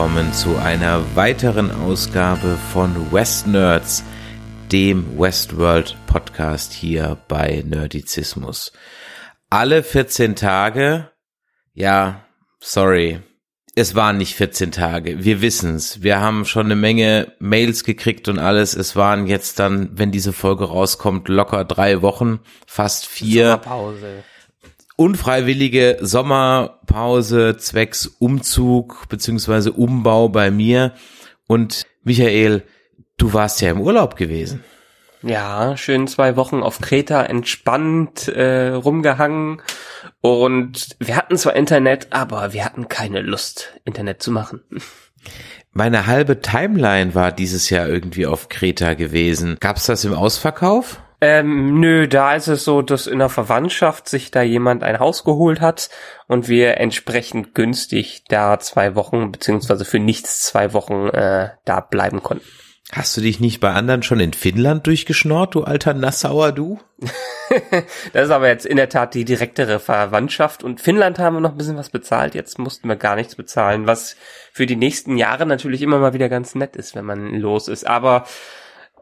Willkommen zu einer weiteren Ausgabe von West Nerds, dem Westworld Podcast hier bei Nerdizismus. Alle 14 Tage, ja, sorry, es waren nicht 14 Tage, wir wissen's. Wir haben schon eine Menge Mails gekriegt und alles. Es waren jetzt dann, wenn diese Folge rauskommt, locker drei Wochen, fast vier. Sommerpause unfreiwillige Sommerpause zwecks Umzug beziehungsweise Umbau bei mir. Und Michael, du warst ja im Urlaub gewesen. Ja, schön zwei Wochen auf Kreta entspannt äh, rumgehangen und wir hatten zwar Internet, aber wir hatten keine Lust, Internet zu machen. Meine halbe Timeline war dieses Jahr irgendwie auf Kreta gewesen. Gab's das im Ausverkauf? Ähm, nö, da ist es so, dass in der Verwandtschaft sich da jemand ein Haus geholt hat und wir entsprechend günstig da zwei Wochen, beziehungsweise für nichts zwei Wochen äh, da bleiben konnten. Hast du dich nicht bei anderen schon in Finnland durchgeschnort, du alter Nassauer, du? das ist aber jetzt in der Tat die direktere Verwandtschaft. Und Finnland haben wir noch ein bisschen was bezahlt. Jetzt mussten wir gar nichts bezahlen, was für die nächsten Jahre natürlich immer mal wieder ganz nett ist, wenn man los ist. Aber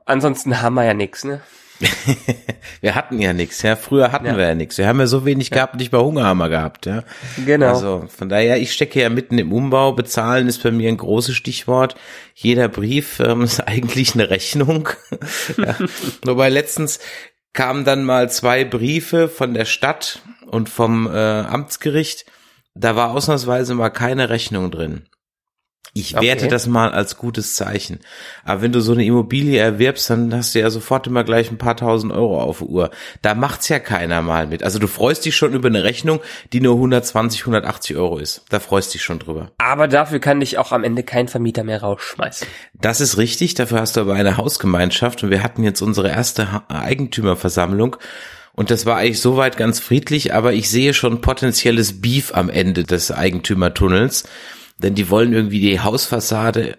ansonsten haben wir ja nichts, ne? Wir hatten ja nichts, ja. Früher hatten ja. wir ja nichts. Wir haben ja so wenig gehabt, nicht mal Hunger haben wir gehabt, ja. Genau. Also von daher, ich stecke ja mitten im Umbau. Bezahlen ist bei mir ein großes Stichwort. Jeder Brief ähm, ist eigentlich eine Rechnung. ja. Wobei letztens kamen dann mal zwei Briefe von der Stadt und vom äh, Amtsgericht. Da war ausnahmsweise mal keine Rechnung drin. Ich okay. werte das mal als gutes Zeichen. Aber wenn du so eine Immobilie erwirbst, dann hast du ja sofort immer gleich ein paar tausend Euro auf der Uhr. Da macht's ja keiner mal mit. Also du freust dich schon über eine Rechnung, die nur 120, 180 Euro ist. Da freust dich schon drüber. Aber dafür kann dich auch am Ende kein Vermieter mehr rausschmeißen. Das ist richtig. Dafür hast du aber eine Hausgemeinschaft und wir hatten jetzt unsere erste Eigentümerversammlung. Und das war eigentlich soweit ganz friedlich, aber ich sehe schon potenzielles Beef am Ende des Eigentümertunnels denn die wollen irgendwie die Hausfassade,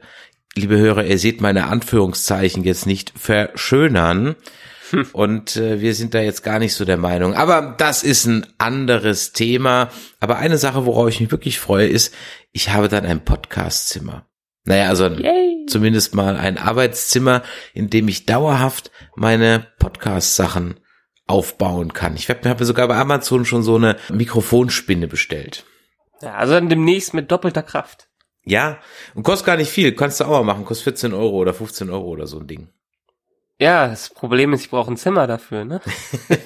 liebe Hörer, ihr seht meine Anführungszeichen jetzt nicht, verschönern. Hm. Und äh, wir sind da jetzt gar nicht so der Meinung. Aber das ist ein anderes Thema. Aber eine Sache, worauf ich mich wirklich freue, ist, ich habe dann ein Podcastzimmer. Naja, also Yay. zumindest mal ein Arbeitszimmer, in dem ich dauerhaft meine Podcast-Sachen aufbauen kann. Ich habe sogar bei Amazon schon so eine Mikrofonspinne bestellt. Ja, also dann demnächst mit doppelter Kraft. Ja, und kostet gar nicht viel. Kannst du auch mal machen. Kostet 14 Euro oder 15 Euro oder so ein Ding. Ja, das Problem ist, ich brauche ein Zimmer dafür, ne?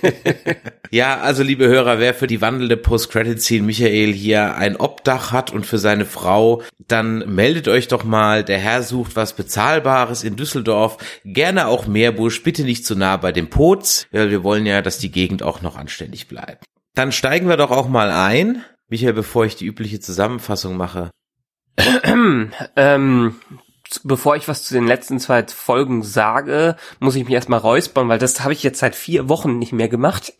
ja, also liebe Hörer, wer für die wandelnde Post-Credit-Scene Michael hier ein Obdach hat und für seine Frau, dann meldet euch doch mal. Der Herr sucht was Bezahlbares in Düsseldorf. Gerne auch Meerbusch, bitte nicht zu nah bei dem Pots. Wir wollen ja, dass die Gegend auch noch anständig bleibt. Dann steigen wir doch auch mal ein Michael, bevor ich die übliche Zusammenfassung mache. ähm, bevor ich was zu den letzten zwei Folgen sage, muss ich mich erstmal räuspern, weil das habe ich jetzt seit vier Wochen nicht mehr gemacht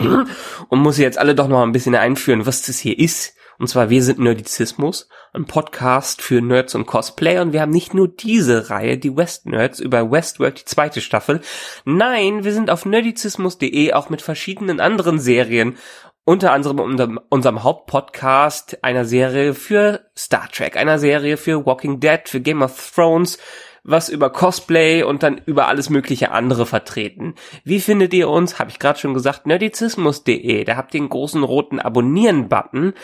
und muss jetzt alle doch noch ein bisschen einführen, was das hier ist. Und zwar, wir sind Nerdizismus, ein Podcast für Nerds und Cosplayer und wir haben nicht nur diese Reihe, die West Nerds, über Westworld, die zweite Staffel. Nein, wir sind auf nerdizismus.de auch mit verschiedenen anderen Serien unter anderem unserem, unserem Hauptpodcast einer Serie für Star Trek, einer Serie für Walking Dead, für Game of Thrones, was über Cosplay und dann über alles mögliche andere vertreten. Wie findet ihr uns? Habe ich gerade schon gesagt, nerdizismus.de. Da habt ihr einen großen roten Abonnieren-Button.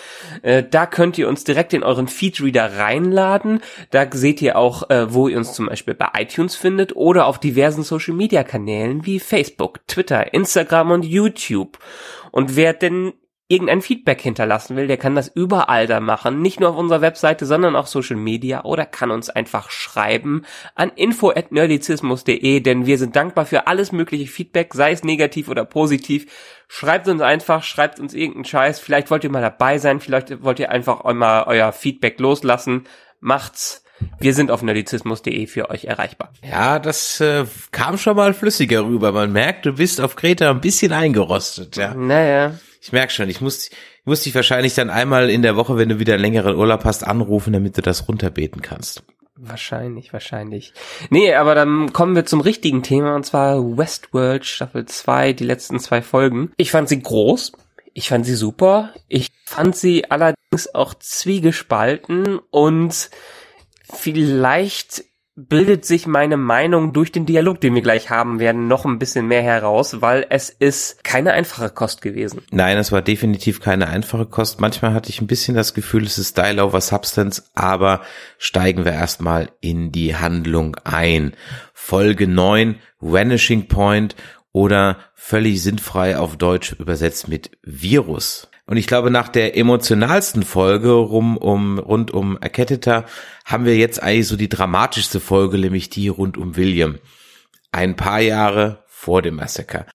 Äh, da könnt ihr uns direkt in euren Feedreader reinladen. Da seht ihr auch, äh, wo ihr uns zum Beispiel bei iTunes findet oder auf diversen Social-Media-Kanälen wie Facebook, Twitter, Instagram und YouTube. Und wer denn irgendein Feedback hinterlassen will, der kann das überall da machen, nicht nur auf unserer Webseite, sondern auch Social Media oder kann uns einfach schreiben an info@nerdizismus.de, denn wir sind dankbar für alles mögliche Feedback, sei es negativ oder positiv. Schreibt uns einfach, schreibt uns irgendeinen Scheiß, vielleicht wollt ihr mal dabei sein, vielleicht wollt ihr einfach mal euer Feedback loslassen. Macht's. Wir sind auf nerdizismus.de für euch erreichbar. Ja, das äh, kam schon mal flüssiger rüber. Man merkt, du bist auf Kreta ein bisschen eingerostet, ja. Naja. Ich merk schon, ich muss, ich muss dich wahrscheinlich dann einmal in der Woche, wenn du wieder einen längeren Urlaub hast, anrufen, damit du das runterbeten kannst. Wahrscheinlich, wahrscheinlich. Nee, aber dann kommen wir zum richtigen Thema und zwar Westworld Staffel 2, die letzten zwei Folgen. Ich fand sie groß. Ich fand sie super. Ich fand sie allerdings auch zwiegespalten und vielleicht bildet sich meine Meinung durch den Dialog, den wir gleich haben werden, noch ein bisschen mehr heraus, weil es ist keine einfache Kost gewesen. Nein, es war definitiv keine einfache Kost. Manchmal hatte ich ein bisschen das Gefühl, es ist Style over Substance, aber steigen wir erstmal in die Handlung ein. Folge 9, Vanishing Point oder völlig sinnfrei auf Deutsch übersetzt mit Virus. Und ich glaube, nach der emotionalsten Folge rum um, rund um Erketteter haben wir jetzt eigentlich so die dramatischste Folge, nämlich die rund um William. Ein paar Jahre vor dem Massaker.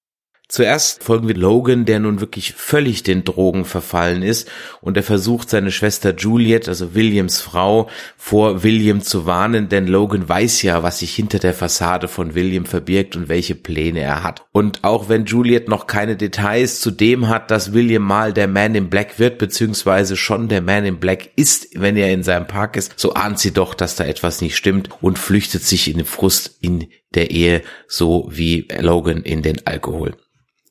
Zuerst folgen wir Logan, der nun wirklich völlig den Drogen verfallen ist und er versucht seine Schwester Juliet, also Williams Frau, vor William zu warnen, denn Logan weiß ja, was sich hinter der Fassade von William verbirgt und welche Pläne er hat. Und auch wenn Juliet noch keine Details zu dem hat, dass William mal der Man in Black wird, beziehungsweise schon der Man in Black ist, wenn er in seinem Park ist, so ahnt sie doch, dass da etwas nicht stimmt und flüchtet sich in den Frust in der Ehe, so wie Logan in den Alkohol.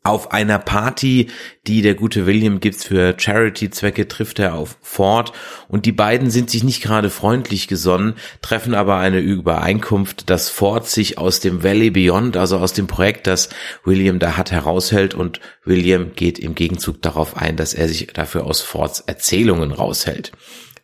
Auf einer Party, die der gute William gibt für Charity-Zwecke, trifft er auf Ford und die beiden sind sich nicht gerade freundlich gesonnen, treffen aber eine Übereinkunft, dass Ford sich aus dem Valley Beyond, also aus dem Projekt, das William da hat, heraushält und William geht im Gegenzug darauf ein, dass er sich dafür aus Fords Erzählungen raushält.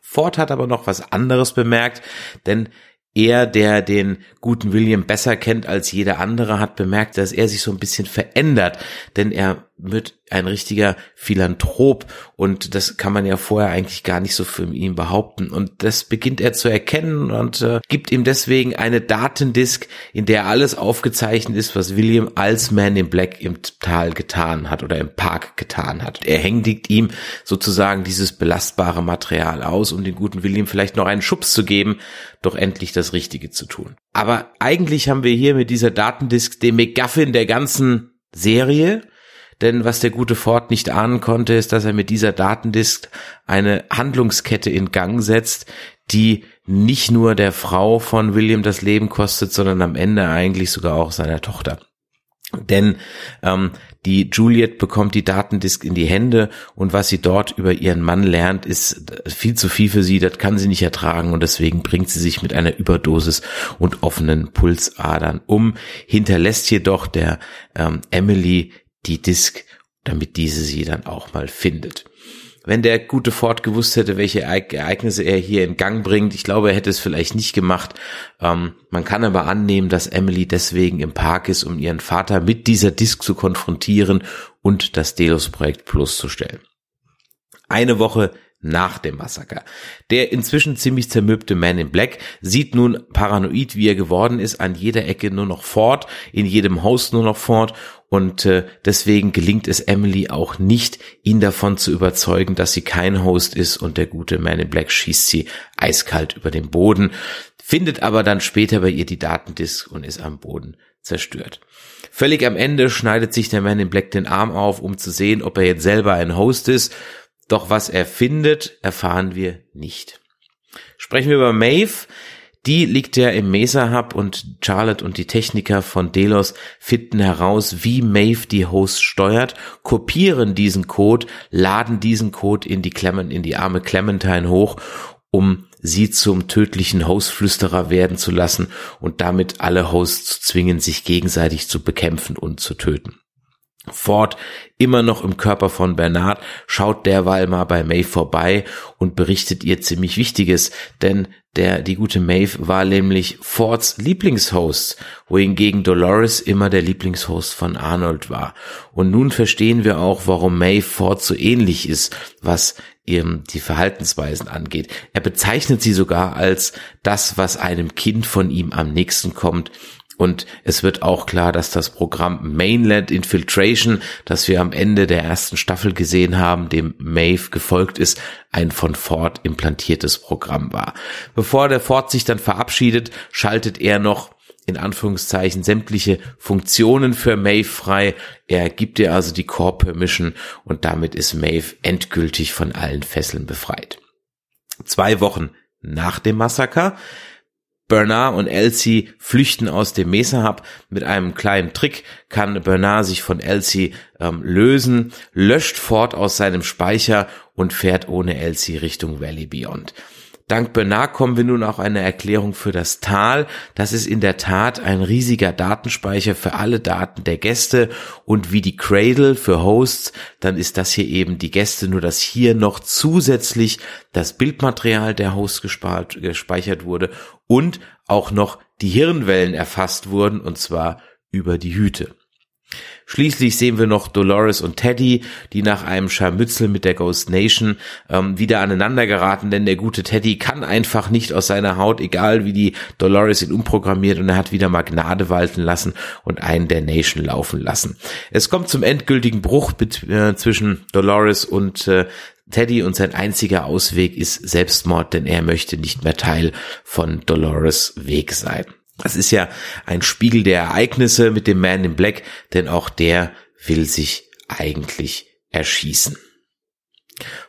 Ford hat aber noch was anderes bemerkt, denn er, der den guten William besser kennt als jeder andere, hat bemerkt, dass er sich so ein bisschen verändert, denn er wird ein richtiger Philanthrop und das kann man ja vorher eigentlich gar nicht so für ihn behaupten und das beginnt er zu erkennen und äh, gibt ihm deswegen eine Datendisk, in der alles aufgezeichnet ist, was William als Man in Black im Tal getan hat oder im Park getan hat. Er händigt ihm sozusagen dieses belastbare Material aus, um den guten William vielleicht noch einen Schubs zu geben, doch endlich das Richtige zu tun. Aber eigentlich haben wir hier mit dieser Datendisk den McGuffin der ganzen Serie denn was der gute Ford nicht ahnen konnte, ist, dass er mit dieser Datendisk eine Handlungskette in Gang setzt, die nicht nur der Frau von William das Leben kostet, sondern am Ende eigentlich sogar auch seiner Tochter. Denn ähm, die Juliet bekommt die Datendisk in die Hände und was sie dort über ihren Mann lernt, ist viel zu viel für sie, das kann sie nicht ertragen und deswegen bringt sie sich mit einer Überdosis und offenen Pulsadern um, hinterlässt jedoch der ähm, Emily die Disk, damit diese sie dann auch mal findet. Wenn der gute Ford gewusst hätte, welche Ereignisse er hier in Gang bringt, ich glaube, er hätte es vielleicht nicht gemacht. Ähm, man kann aber annehmen, dass Emily deswegen im Park ist, um ihren Vater mit dieser Disk zu konfrontieren und das Delos-Projekt bloßzustellen. Eine Woche nach dem Massaker. Der inzwischen ziemlich zermürbte Man in Black sieht nun paranoid, wie er geworden ist, an jeder Ecke nur noch fort, in jedem Haus nur noch fort und äh, deswegen gelingt es Emily auch nicht, ihn davon zu überzeugen, dass sie kein Host ist und der gute Man in Black schießt sie eiskalt über den Boden, findet aber dann später bei ihr die Datendisk und ist am Boden zerstört. Völlig am Ende schneidet sich der Man in Black den Arm auf, um zu sehen, ob er jetzt selber ein Host ist. Doch was er findet, erfahren wir nicht. Sprechen wir über Maeve. Die liegt ja im Mesa Hub und Charlotte und die Techniker von Delos finden heraus, wie Maeve die Host steuert, kopieren diesen Code, laden diesen Code in die Clement, in die arme Clementine hoch, um sie zum tödlichen Hostflüsterer werden zu lassen und damit alle Hosts zu zwingen, sich gegenseitig zu bekämpfen und zu töten. Ford immer noch im Körper von Bernard, schaut derweil mal bei Maeve vorbei und berichtet ihr ziemlich Wichtiges, denn der, die gute Maeve war nämlich Fords Lieblingshost, wohingegen Dolores immer der Lieblingshost von Arnold war. Und nun verstehen wir auch, warum Maeve Ford so ähnlich ist, was ihm die Verhaltensweisen angeht. Er bezeichnet sie sogar als das, was einem Kind von ihm am nächsten kommt, und es wird auch klar, dass das Programm Mainland Infiltration, das wir am Ende der ersten Staffel gesehen haben, dem Maeve gefolgt ist, ein von Ford implantiertes Programm war. Bevor der Ford sich dann verabschiedet, schaltet er noch in Anführungszeichen sämtliche Funktionen für Maeve frei. Er gibt ihr also die Core Permission und damit ist Maeve endgültig von allen Fesseln befreit. Zwei Wochen nach dem Massaker Bernard und Elsie flüchten aus dem Mesa Hub. Mit einem kleinen Trick kann Bernard sich von Elsie ähm, lösen, löscht Ford aus seinem Speicher und fährt ohne Elsie Richtung Valley Beyond. Dank Bernard kommen wir nun auch eine Erklärung für das Tal. Das ist in der Tat ein riesiger Datenspeicher für alle Daten der Gäste und wie die Cradle für Hosts, dann ist das hier eben die Gäste, nur dass hier noch zusätzlich das Bildmaterial der Hosts gespart, gespeichert wurde und auch noch die Hirnwellen erfasst wurden und zwar über die Hüte. Schließlich sehen wir noch Dolores und Teddy, die nach einem Scharmützel mit der Ghost Nation ähm, wieder aneinander geraten, denn der gute Teddy kann einfach nicht aus seiner Haut, egal wie die Dolores ihn umprogrammiert und er hat wieder mal Gnade walten lassen und einen der Nation laufen lassen. Es kommt zum endgültigen Bruch äh, zwischen Dolores und äh, Teddy und sein einziger Ausweg ist Selbstmord, denn er möchte nicht mehr Teil von Dolores Weg sein. Das ist ja ein Spiegel der Ereignisse mit dem Man in Black, denn auch der will sich eigentlich erschießen.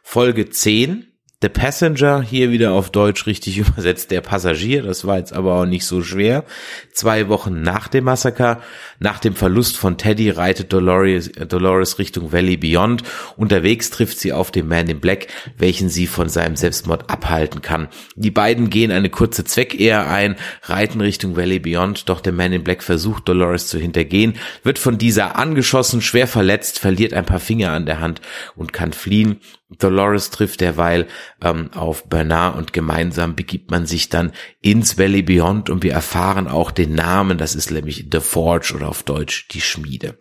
Folge 10 The Passenger, hier wieder auf Deutsch richtig übersetzt, der Passagier, das war jetzt aber auch nicht so schwer. Zwei Wochen nach dem Massaker, nach dem Verlust von Teddy, reitet Dolores, Dolores Richtung Valley Beyond. Unterwegs trifft sie auf den Man in Black, welchen sie von seinem Selbstmord abhalten kann. Die beiden gehen eine kurze Zweckehe ein, reiten Richtung Valley Beyond, doch der Man in Black versucht Dolores zu hintergehen, wird von dieser angeschossen, schwer verletzt, verliert ein paar Finger an der Hand und kann fliehen. Dolores trifft derweil ähm, auf Bernard und gemeinsam begibt man sich dann ins Valley Beyond und wir erfahren auch den Namen, das ist nämlich The Forge oder auf Deutsch die Schmiede.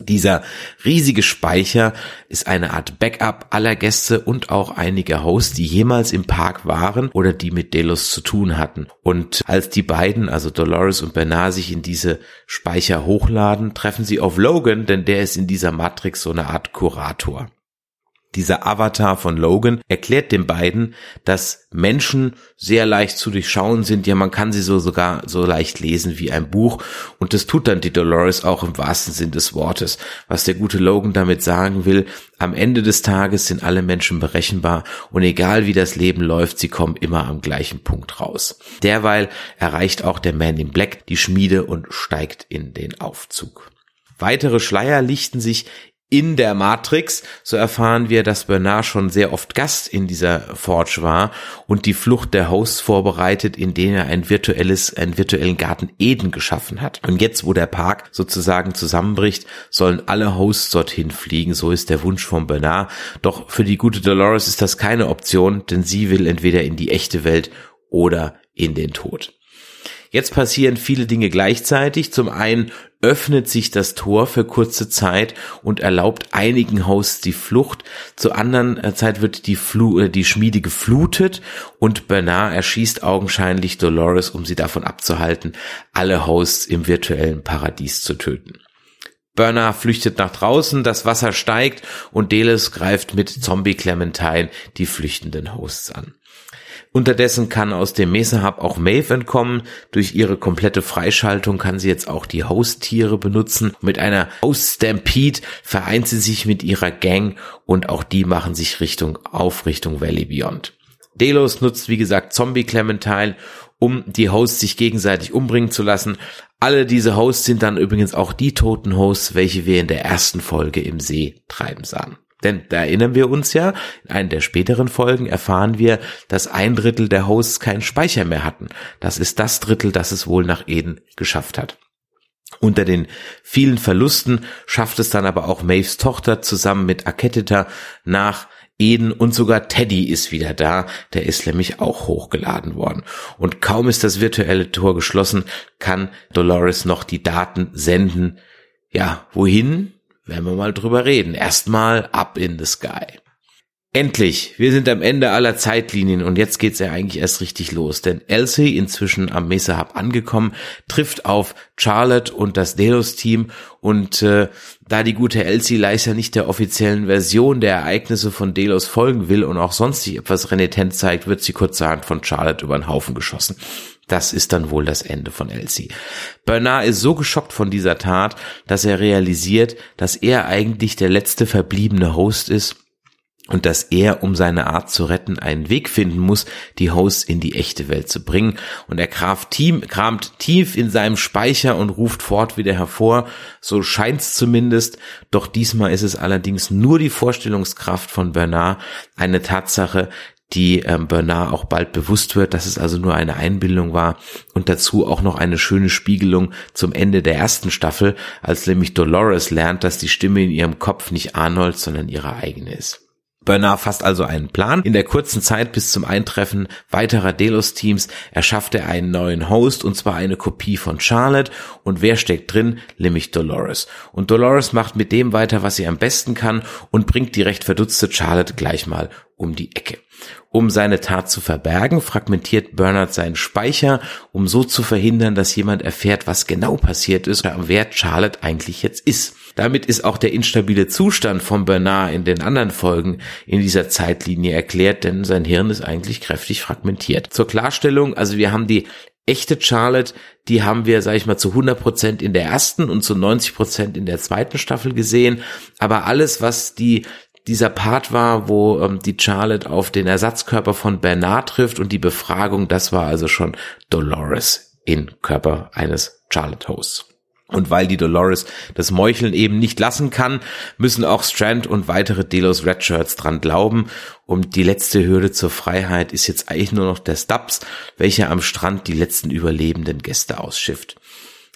Dieser riesige Speicher ist eine Art Backup aller Gäste und auch einiger Hosts, die jemals im Park waren oder die mit Delos zu tun hatten. Und als die beiden, also Dolores und Bernard, sich in diese Speicher hochladen, treffen sie auf Logan, denn der ist in dieser Matrix so eine Art Kurator dieser Avatar von Logan erklärt den beiden, dass Menschen sehr leicht zu durchschauen sind. Ja, man kann sie so sogar so leicht lesen wie ein Buch. Und das tut dann die Dolores auch im wahrsten Sinn des Wortes. Was der gute Logan damit sagen will, am Ende des Tages sind alle Menschen berechenbar und egal wie das Leben läuft, sie kommen immer am gleichen Punkt raus. Derweil erreicht auch der Man in Black die Schmiede und steigt in den Aufzug. Weitere Schleier lichten sich in der Matrix. So erfahren wir, dass Bernard schon sehr oft Gast in dieser Forge war und die Flucht der Hosts vorbereitet, indem er ein virtuelles, einen virtuellen Garten Eden geschaffen hat. Und jetzt, wo der Park sozusagen zusammenbricht, sollen alle Hosts dorthin fliegen. So ist der Wunsch von Bernard. Doch für die gute Dolores ist das keine Option, denn sie will entweder in die echte Welt oder in den Tod. Jetzt passieren viele Dinge gleichzeitig. Zum einen öffnet sich das Tor für kurze Zeit und erlaubt einigen Hosts die Flucht. Zur anderen äh, Zeit wird die, Flu äh, die Schmiede geflutet und Bernard erschießt augenscheinlich Dolores, um sie davon abzuhalten, alle Hosts im virtuellen Paradies zu töten. Bernard flüchtet nach draußen, das Wasser steigt und Deles greift mit Zombie Clementine die flüchtenden Hosts an. Unterdessen kann aus dem Mesa Hub auch Maeve entkommen. Durch ihre komplette Freischaltung kann sie jetzt auch die Host-Tiere benutzen. Mit einer Host Stampede vereint sie sich mit ihrer Gang und auch die machen sich Richtung auf Richtung Valley Beyond. Delos nutzt wie gesagt Zombie Clementine, um die Hosts sich gegenseitig umbringen zu lassen. Alle diese Hosts sind dann übrigens auch die toten Hosts, welche wir in der ersten Folge im See treiben sahen. Denn da erinnern wir uns ja, in einer der späteren Folgen erfahren wir, dass ein Drittel der Hosts keinen Speicher mehr hatten. Das ist das Drittel, das es wohl nach Eden geschafft hat. Unter den vielen Verlusten schafft es dann aber auch Maves Tochter zusammen mit Aketita nach Eden und sogar Teddy ist wieder da, der ist nämlich auch hochgeladen worden. Und kaum ist das virtuelle Tor geschlossen, kann Dolores noch die Daten senden. Ja, wohin? Werden wir mal drüber reden. Erstmal up in the sky. Endlich, wir sind am Ende aller Zeitlinien und jetzt geht's ja eigentlich erst richtig los, denn Elsie, inzwischen am Mesa Hub angekommen, trifft auf Charlotte und das Delos-Team und äh, da die gute Elsie leider nicht der offiziellen Version der Ereignisse von Delos folgen will und auch sonst sich etwas renitent zeigt, wird sie kurzerhand von Charlotte über den Haufen geschossen. Das ist dann wohl das Ende von Elsie. Bernard ist so geschockt von dieser Tat, dass er realisiert, dass er eigentlich der letzte verbliebene Host ist und dass er, um seine Art zu retten, einen Weg finden muss, die Hosts in die echte Welt zu bringen. Und er kramt tief in seinem Speicher und ruft fort wieder hervor. So scheint's zumindest. Doch diesmal ist es allerdings nur die Vorstellungskraft von Bernard, eine Tatsache, die ähm, Bernard auch bald bewusst wird, dass es also nur eine Einbildung war und dazu auch noch eine schöne Spiegelung zum Ende der ersten Staffel, als nämlich Dolores lernt, dass die Stimme in ihrem Kopf nicht Arnold, sondern ihre eigene ist. Bernard fasst also einen Plan. In der kurzen Zeit bis zum Eintreffen weiterer Delos-Teams erschafft er einen neuen Host und zwar eine Kopie von Charlotte. Und wer steckt drin? Nämlich Dolores. Und Dolores macht mit dem weiter, was sie am besten kann und bringt die recht verdutzte Charlotte gleich mal um die Ecke. Um seine Tat zu verbergen, fragmentiert Bernard seinen Speicher, um so zu verhindern, dass jemand erfährt, was genau passiert ist oder wer Charlotte eigentlich jetzt ist. Damit ist auch der instabile Zustand von Bernard in den anderen Folgen in dieser Zeitlinie erklärt, denn sein Hirn ist eigentlich kräftig fragmentiert. Zur Klarstellung, also wir haben die echte Charlotte, die haben wir, sag ich mal, zu 100 Prozent in der ersten und zu 90 Prozent in der zweiten Staffel gesehen. Aber alles, was die dieser Part war, wo ähm, die Charlotte auf den Ersatzkörper von Bernard trifft und die Befragung, das war also schon Dolores in Körper eines Charlotte Hosts. Und weil die Dolores das Meucheln eben nicht lassen kann, müssen auch Strand und weitere Delos Redshirts dran glauben. Und die letzte Hürde zur Freiheit ist jetzt eigentlich nur noch der Stubbs, welcher am Strand die letzten überlebenden Gäste ausschifft.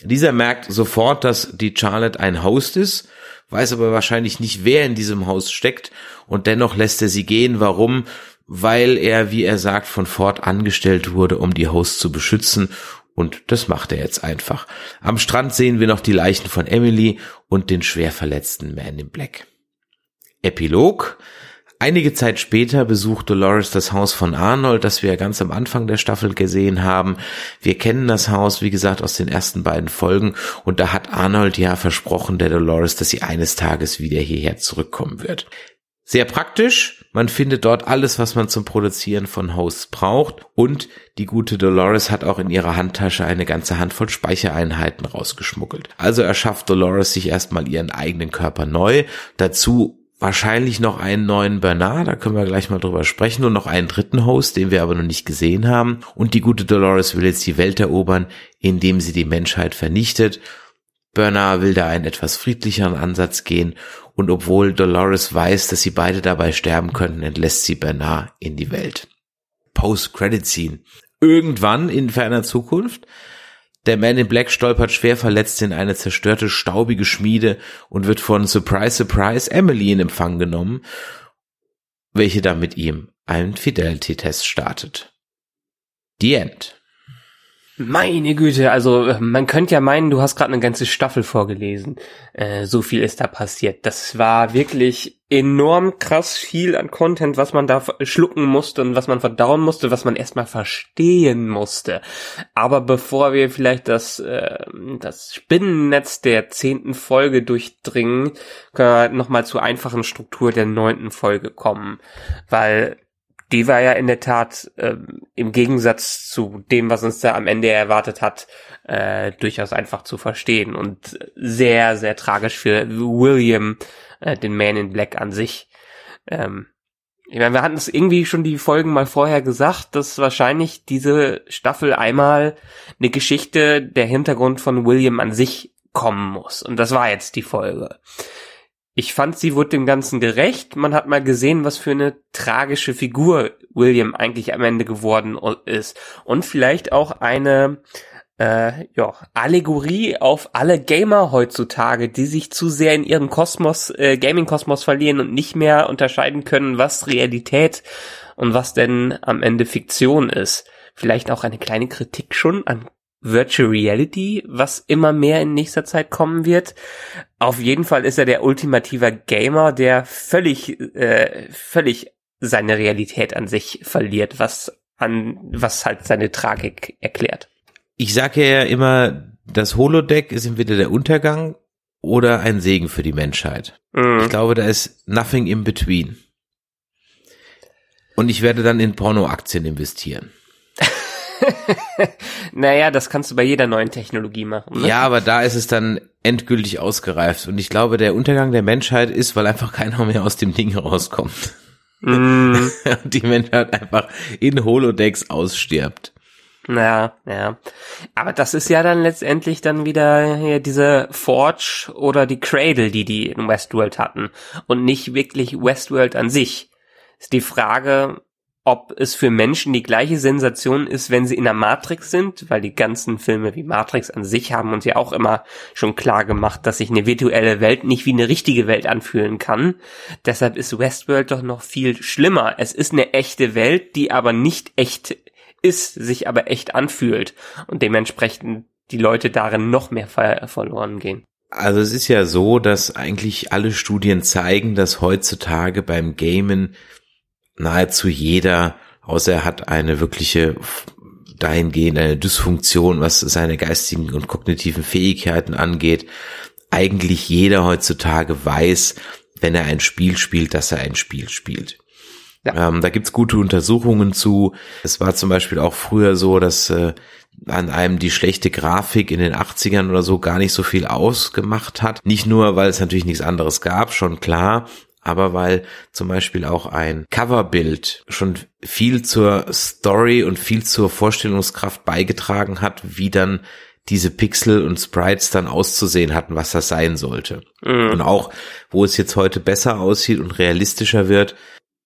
Dieser merkt sofort, dass die Charlotte ein Host ist, weiß aber wahrscheinlich nicht, wer in diesem Haus steckt und dennoch lässt er sie gehen. Warum? Weil er, wie er sagt, von Ford angestellt wurde, um die Host zu beschützen und das macht er jetzt einfach. Am Strand sehen wir noch die Leichen von Emily und den schwer verletzten Man in Black. Epilog. Einige Zeit später besucht Dolores das Haus von Arnold, das wir ganz am Anfang der Staffel gesehen haben. Wir kennen das Haus, wie gesagt, aus den ersten beiden Folgen und da hat Arnold ja versprochen der Dolores, dass sie eines Tages wieder hierher zurückkommen wird. Sehr praktisch. Man findet dort alles, was man zum Produzieren von Hosts braucht. Und die gute Dolores hat auch in ihrer Handtasche eine ganze Handvoll Speichereinheiten rausgeschmuggelt. Also erschafft Dolores sich erstmal ihren eigenen Körper neu. Dazu wahrscheinlich noch einen neuen Bernard, da können wir gleich mal drüber sprechen, und noch einen dritten Host, den wir aber noch nicht gesehen haben. Und die gute Dolores will jetzt die Welt erobern, indem sie die Menschheit vernichtet. Bernard will da einen etwas friedlicheren Ansatz gehen und obwohl Dolores weiß, dass sie beide dabei sterben könnten, entlässt sie Bernard in die Welt. Post-Credit-Scene. Irgendwann in ferner Zukunft der Man in Black stolpert schwer verletzt in eine zerstörte, staubige Schmiede und wird von Surprise Surprise Emily in Empfang genommen, welche dann mit ihm einen Fidelity-Test startet. The End. Meine Güte, also äh, man könnte ja meinen, du hast gerade eine ganze Staffel vorgelesen. Äh, so viel ist da passiert. Das war wirklich enorm krass viel an Content, was man da schlucken musste und was man verdauen musste, was man erstmal verstehen musste. Aber bevor wir vielleicht das, äh, das Spinnennetz der zehnten Folge durchdringen, können wir nochmal zur einfachen Struktur der neunten Folge kommen. Weil die war ja in der Tat äh, im Gegensatz zu dem, was uns da am Ende erwartet hat, äh, durchaus einfach zu verstehen und sehr, sehr tragisch für William, äh, den Man in Black an sich. Ähm, ich meine, wir hatten es irgendwie schon die Folgen mal vorher gesagt, dass wahrscheinlich diese Staffel einmal eine Geschichte, der Hintergrund von William an sich kommen muss. Und das war jetzt die Folge. Ich fand, sie wurde dem Ganzen gerecht. Man hat mal gesehen, was für eine tragische Figur William eigentlich am Ende geworden ist. Und vielleicht auch eine äh, ja, Allegorie auf alle Gamer heutzutage, die sich zu sehr in ihren Kosmos, äh, Gaming-Kosmos verlieren und nicht mehr unterscheiden können, was Realität und was denn am Ende Fiktion ist. Vielleicht auch eine kleine Kritik schon an Virtual Reality, was immer mehr in nächster Zeit kommen wird. Auf jeden Fall ist er der ultimative Gamer, der völlig, äh, völlig seine Realität an sich verliert, was an, was halt seine Tragik erklärt. Ich sage ja immer, das Holodeck ist entweder der Untergang oder ein Segen für die Menschheit. Mhm. Ich glaube, da ist nothing in between. Und ich werde dann in Pornoaktien investieren. naja, das kannst du bei jeder neuen Technologie machen. Ne? Ja, aber da ist es dann endgültig ausgereift. Und ich glaube, der Untergang der Menschheit ist, weil einfach keiner mehr aus dem Ding rauskommt. Mm. die Menschheit einfach in Holodecks ausstirbt. Ja, ja. Aber das ist ja dann letztendlich dann wieder diese Forge oder die Cradle, die die in Westworld hatten. Und nicht wirklich Westworld an sich. Ist die Frage, ob es für Menschen die gleiche Sensation ist, wenn sie in der Matrix sind, weil die ganzen Filme wie Matrix an sich haben uns ja auch immer schon klar gemacht, dass sich eine virtuelle Welt nicht wie eine richtige Welt anfühlen kann. Deshalb ist Westworld doch noch viel schlimmer. Es ist eine echte Welt, die aber nicht echt ist, sich aber echt anfühlt und dementsprechend die Leute darin noch mehr ver verloren gehen. Also es ist ja so, dass eigentlich alle Studien zeigen, dass heutzutage beim Gamen nahezu jeder, außer er hat eine wirkliche dahingehend eine Dysfunktion, was seine geistigen und kognitiven Fähigkeiten angeht, eigentlich jeder heutzutage weiß, wenn er ein Spiel spielt, dass er ein Spiel spielt. Ja. Ähm, da gibt's gute Untersuchungen zu. Es war zum Beispiel auch früher so, dass äh, an einem die schlechte Grafik in den 80ern oder so gar nicht so viel ausgemacht hat. Nicht nur, weil es natürlich nichts anderes gab, schon klar, aber weil zum Beispiel auch ein Coverbild schon viel zur Story und viel zur Vorstellungskraft beigetragen hat, wie dann diese Pixel und Sprites dann auszusehen hatten, was das sein sollte. Mhm. Und auch, wo es jetzt heute besser aussieht und realistischer wird,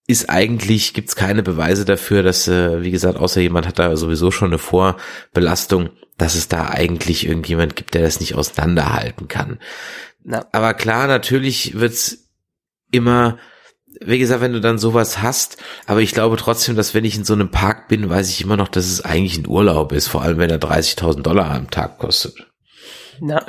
ist eigentlich, gibt's keine Beweise dafür, dass, äh, wie gesagt, außer jemand hat da sowieso schon eine Vorbelastung, dass es da eigentlich irgendjemand gibt, der das nicht auseinanderhalten kann. Na. Aber klar, natürlich wird's immer, wie gesagt, wenn du dann sowas hast, aber ich glaube trotzdem, dass wenn ich in so einem Park bin, weiß ich immer noch, dass es eigentlich ein Urlaub ist, vor allem wenn er 30.000 Dollar am Tag kostet. Na,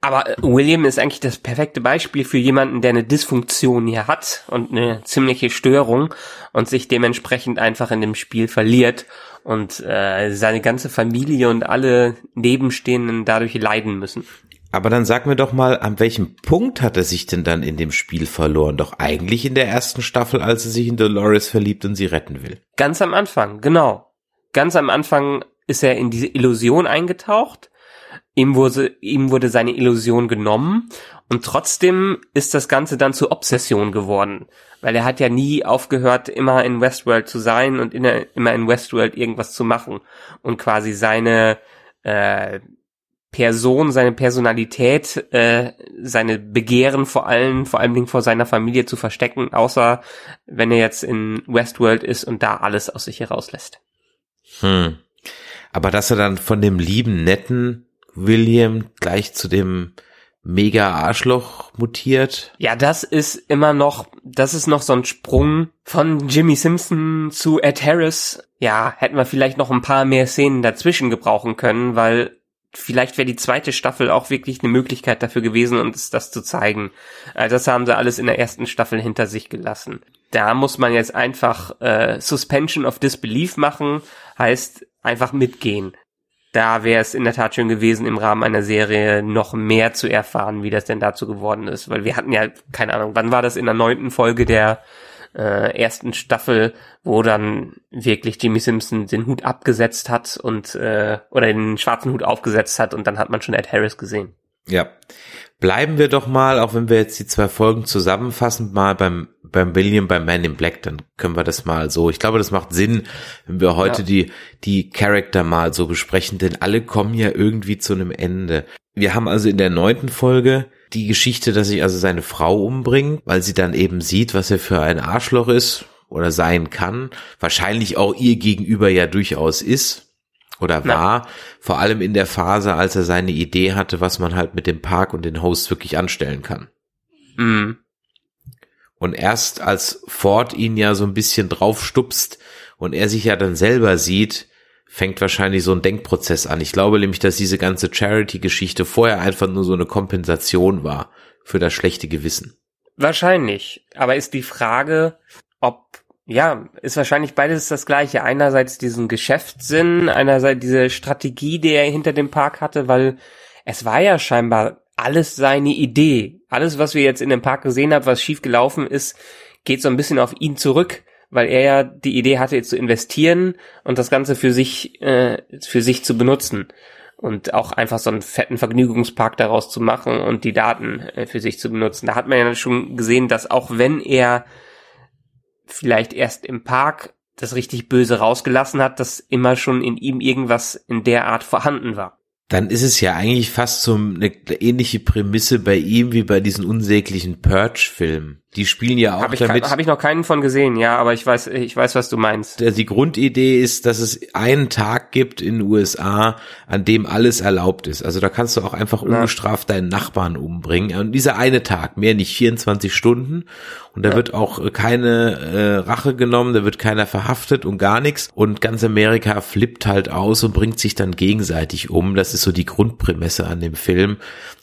aber äh, William ist eigentlich das perfekte Beispiel für jemanden, der eine Dysfunktion hier hat und eine ziemliche Störung und sich dementsprechend einfach in dem Spiel verliert und äh, seine ganze Familie und alle Nebenstehenden dadurch leiden müssen. Aber dann sag mir doch mal, an welchem Punkt hat er sich denn dann in dem Spiel verloren? Doch eigentlich in der ersten Staffel, als er sich in Dolores verliebt und sie retten will. Ganz am Anfang, genau. Ganz am Anfang ist er in diese Illusion eingetaucht. Ihm wurde, ihm wurde seine Illusion genommen und trotzdem ist das Ganze dann zur Obsession geworden. Weil er hat ja nie aufgehört, immer in Westworld zu sein und in, immer in Westworld irgendwas zu machen und quasi seine äh, Person, seine Personalität, äh, seine Begehren vor allem, vor allen Dingen vor seiner Familie zu verstecken, außer wenn er jetzt in Westworld ist und da alles aus sich herauslässt. Hm. Aber dass er dann von dem lieben, netten William gleich zu dem mega Arschloch mutiert. Ja, das ist immer noch, das ist noch so ein Sprung von Jimmy Simpson zu Ed Harris. Ja, hätten wir vielleicht noch ein paar mehr Szenen dazwischen gebrauchen können, weil vielleicht wäre die zweite Staffel auch wirklich eine Möglichkeit dafür gewesen, uns das zu zeigen. Äh, das haben sie alles in der ersten Staffel hinter sich gelassen. Da muss man jetzt einfach äh, Suspension of Disbelief machen, heißt einfach mitgehen. Da wäre es in der Tat schön gewesen, im Rahmen einer Serie noch mehr zu erfahren, wie das denn dazu geworden ist. Weil wir hatten ja, keine Ahnung, wann war das in der neunten Folge der äh, ersten Staffel, wo dann wirklich Jimmy Simpson den Hut abgesetzt hat und äh, oder den schwarzen Hut aufgesetzt hat und dann hat man schon Ed Harris gesehen. Ja. Bleiben wir doch mal, auch wenn wir jetzt die zwei Folgen zusammenfassen, mal beim, beim William, beim Man in Black, dann können wir das mal so. Ich glaube, das macht Sinn, wenn wir heute ja. die, die Charakter mal so besprechen, denn alle kommen ja irgendwie zu einem Ende. Wir haben also in der neunten Folge die Geschichte, dass sich also seine Frau umbringt, weil sie dann eben sieht, was er für ein Arschloch ist oder sein kann, wahrscheinlich auch ihr gegenüber ja durchaus ist Oder war, vor allem in der Phase, als er seine Idee hatte, was man halt mit dem Park und den Hosts wirklich anstellen kann. Mhm. Und erst als Ford ihn ja so ein bisschen draufstupst und er sich ja dann selber sieht, fängt wahrscheinlich so ein Denkprozess an. Ich glaube nämlich, dass diese ganze Charity-Geschichte vorher einfach nur so eine Kompensation war für das schlechte Gewissen. Wahrscheinlich. Aber ist die Frage, ob, ja, ist wahrscheinlich beides das gleiche. Einerseits diesen Geschäftssinn, einerseits diese Strategie, die er hinter dem Park hatte, weil es war ja scheinbar alles seine Idee. Alles, was wir jetzt in dem Park gesehen haben, was schief gelaufen ist, geht so ein bisschen auf ihn zurück, weil er ja die Idee hatte, jetzt zu investieren und das Ganze für sich, äh, für sich zu benutzen und auch einfach so einen fetten Vergnügungspark daraus zu machen und die Daten äh, für sich zu benutzen. Da hat man ja schon gesehen, dass auch wenn er vielleicht erst im Park das richtig böse rausgelassen hat, dass immer schon in ihm irgendwas in der Art vorhanden war dann ist es ja eigentlich fast so eine ähnliche Prämisse bei ihm wie bei diesen unsäglichen Purge-Filmen. Die spielen ja auch hab ich damit. Habe ich noch keinen von gesehen, ja, aber ich weiß, ich weiß, was du meinst. Die Grundidee ist, dass es einen Tag gibt in den USA, an dem alles erlaubt ist. Also da kannst du auch einfach ungestraft deinen Nachbarn umbringen. Und dieser eine Tag, mehr nicht 24 Stunden. Und da ja. wird auch keine äh, Rache genommen, da wird keiner verhaftet und gar nichts. Und ganz Amerika flippt halt aus und bringt sich dann gegenseitig um. Das ist so die Grundprämisse an dem Film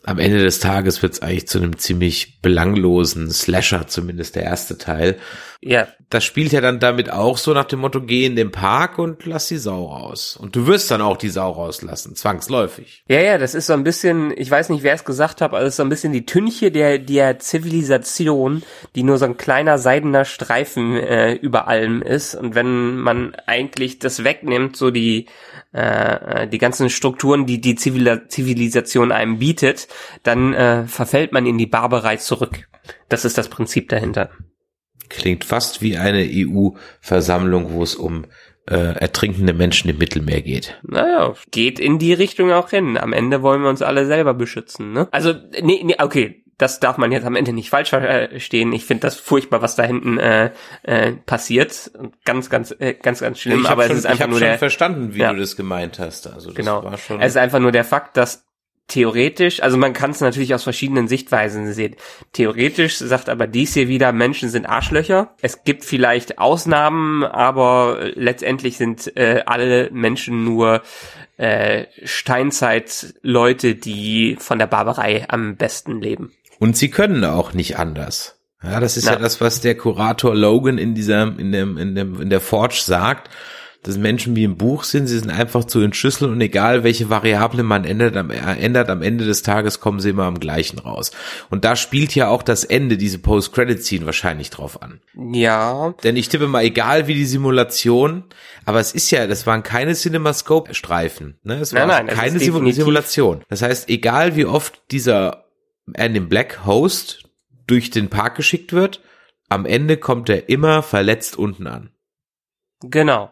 am Ende des Tages wird es eigentlich zu einem ziemlich belanglosen Slasher, zumindest der erste Teil. Ja. Das spielt ja dann damit auch so nach dem Motto, geh in den Park und lass die Sau raus. Und du wirst dann auch die Sau rauslassen, zwangsläufig. Ja, ja, das ist so ein bisschen, ich weiß nicht, wer es gesagt hat, aber es ist so ein bisschen die Tünche der, der Zivilisation, die nur so ein kleiner seidener Streifen äh, über allem ist. Und wenn man eigentlich das wegnimmt, so die, äh, äh die ganzen Strukturen, die die Zivilisation einem bietet, dann äh, verfällt man in die Barbarei zurück. Das ist das Prinzip dahinter. Klingt fast wie eine EU-Versammlung, wo es um äh, ertrinkende Menschen im Mittelmeer geht. Naja, geht in die Richtung auch hin. Am Ende wollen wir uns alle selber beschützen, ne? Also, nee, nee, okay, das darf man jetzt am Ende nicht falsch verstehen. Ich finde das furchtbar, was da hinten äh, äh, passiert. Ganz, ganz, äh, ganz, ganz schlimm. aber schon, es ist einfach nur der. verstanden, wie ja. du das gemeint hast. Also das genau. war schon. Es ist einfach nur der Fakt, dass theoretisch, also man kann es natürlich aus verschiedenen Sichtweisen sehen. Theoretisch sagt aber dies hier wieder, Menschen sind Arschlöcher. Es gibt vielleicht Ausnahmen, aber letztendlich sind äh, alle Menschen nur äh, Steinzeit-Leute, die von der Barbarei am besten leben. Und sie können auch nicht anders. Ja, das ist Na. ja das, was der Kurator Logan in dieser, in dem, in dem, in der Forge sagt dass Menschen wie im Buch sind, sie sind einfach zu entschlüsseln und egal welche Variable man ändert am, ändert, am Ende des Tages kommen sie immer am gleichen raus. Und da spielt ja auch das Ende, diese Post-Credit-Scene wahrscheinlich drauf an. Ja. Denn ich tippe mal, egal wie die Simulation, aber es ist ja, das waren keine CinemaScope-Streifen, ne? Es war nein, nein, keine Simulation. Das heißt, egal wie oft dieser in Black Host durch den Park geschickt wird, am Ende kommt er immer verletzt unten an. Genau.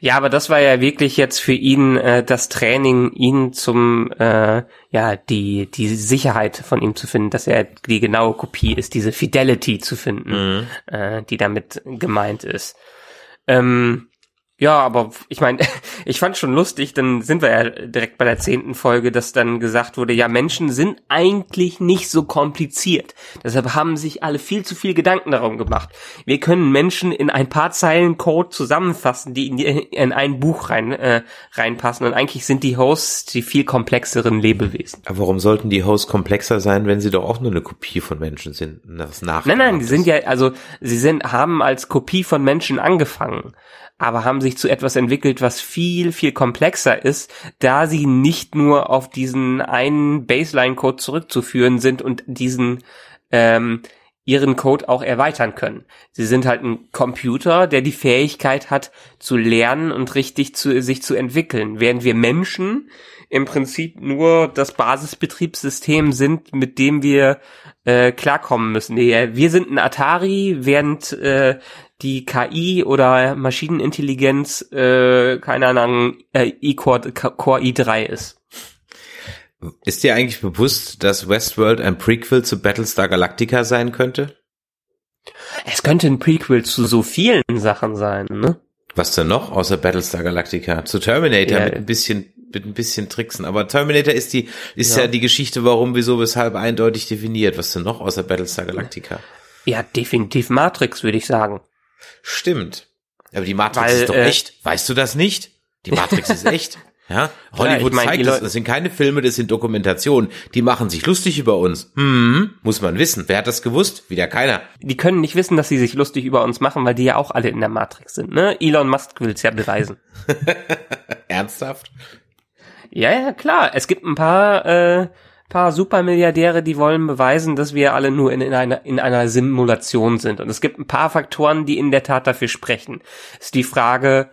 Ja, aber das war ja wirklich jetzt für ihn äh, das Training, ihn zum äh, ja die die Sicherheit von ihm zu finden, dass er die genaue Kopie ist, diese Fidelity zu finden, mhm. äh, die damit gemeint ist. Ähm, ja, aber ich meine, ich fand schon lustig, dann sind wir ja direkt bei der zehnten Folge, dass dann gesagt wurde, ja, Menschen sind eigentlich nicht so kompliziert. Deshalb haben sich alle viel zu viel Gedanken darum gemacht. Wir können Menschen in ein paar Zeilen Code zusammenfassen, die in, die, in ein Buch rein, äh, reinpassen. Und eigentlich sind die Hosts die viel komplexeren Lebewesen. Aber warum sollten die Hosts komplexer sein, wenn sie doch auch nur eine Kopie von Menschen sind? Das nein, nein, die sind ja, also sie sind, haben als Kopie von Menschen angefangen aber haben sich zu etwas entwickelt, was viel, viel komplexer ist, da sie nicht nur auf diesen einen Baseline-Code zurückzuführen sind und diesen ähm, ihren Code auch erweitern können. Sie sind halt ein Computer, der die Fähigkeit hat zu lernen und richtig zu sich zu entwickeln, während wir Menschen im Prinzip nur das Basisbetriebssystem sind, mit dem wir äh, klarkommen müssen. Wir sind ein Atari, während äh, die KI oder Maschinenintelligenz, äh, keine Ahnung, äh, E-Core Core i3 ist. Ist dir eigentlich bewusst, dass Westworld ein Prequel zu Battlestar Galactica sein könnte? Es könnte ein Prequel zu so vielen Sachen sein, ne? Was denn noch außer Battlestar Galactica? Zu Terminator Ja. mit ein bisschen mit ein bisschen Tricksen. Aber Terminator ist die ist ja, Ja. die Geschichte, warum, wieso, weshalb eindeutig definiert. Was denn noch außer Battlestar Galactica? Ja, definitiv Matrix, würde ich sagen. Stimmt. Aber die Matrix Weil, ist doch äh, echt. Weißt du das nicht? Die Matrix ist echt. Ja, Hollywood ich mein, zeigt. Leute- Das sind keine Filme, das sind Dokumentationen. Die machen sich lustig über uns. Hm, muss man wissen. Wer hat das gewusst? Wieder keiner. Die können nicht wissen, dass sie sich lustig über uns machen, weil die ja auch alle in der Matrix sind, ne? Elon Musk will's ja beweisen. Ernsthaft? Ja, ja, klar. Es gibt ein paar, äh, paar Supermilliardäre, die wollen beweisen, dass wir alle nur in, in, einer, in einer Simulation sind. Und es gibt ein paar Faktoren, die in der Tat dafür sprechen. Ist die Frage,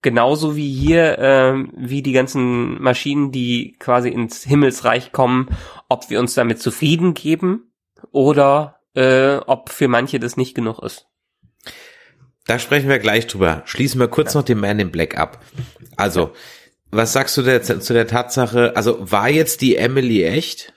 genauso wie hier, ähm, wie die ganzen Maschinen, die quasi ins Himmelsreich kommen, ob wir uns damit zufrieden geben oder äh, ob für manche das nicht genug ist. Da sprechen wir gleich drüber. Schließen wir kurz noch den Man in Black ab. Also, was sagst du der, zu der Tatsache? Also, war jetzt die Emily echt?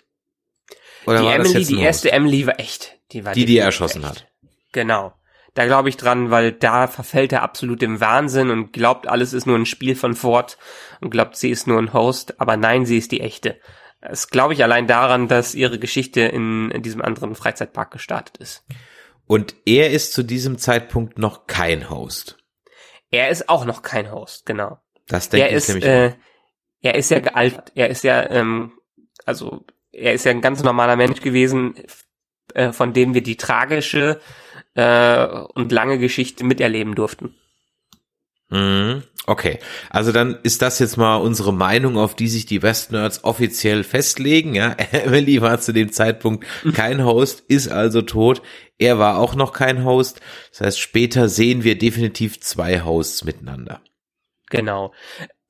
Oder die war das Emily, jetzt ein die erste Emily war echt. Die, war Die, die er erschossen echt. hat. Genau. Da glaube ich dran, weil da verfällt er absolut im Wahnsinn und glaubt, alles ist nur ein Spiel von Ford und glaubt, sie ist nur ein Host, aber nein, sie ist die echte. Das glaube ich allein daran, dass ihre Geschichte in, in diesem anderen Freizeitpark gestartet ist. Und er ist zu diesem Zeitpunkt noch kein Host. Er ist auch noch kein Host, genau. Das denke er ich ist, nämlich. äh, er ist ja gealtert. Er ist ja, ähm, also er ist ja ein ganz normaler Mensch gewesen, äh, von dem wir die tragische äh, und lange Geschichte miterleben durften. Mhm. Okay, also dann ist das jetzt mal unsere Meinung, auf die sich die West Nerds offiziell festlegen. Ja, Emily war zu dem Zeitpunkt kein Host, ist also tot. Er war auch noch kein Host. Das heißt, später sehen wir definitiv zwei Hosts miteinander. Genau.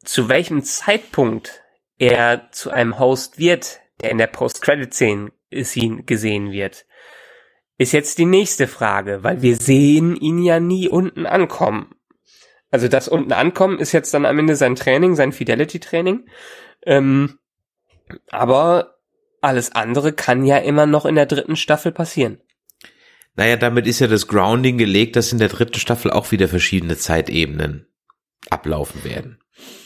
Zu welchem Zeitpunkt er zu einem Host wird, der in der Post-Credit-Szene gesehen wird, ist jetzt die nächste Frage, weil wir sehen ihn ja nie unten ankommen. Also das unten ankommen ist jetzt dann am Ende sein Training, sein Fidelity-Training. Ähm, aber alles andere kann ja immer noch in der dritten Staffel passieren. Naja, damit ist ja das Grounding gelegt, dass in der dritten Staffel auch wieder verschiedene Zeitebenen ablaufen werden.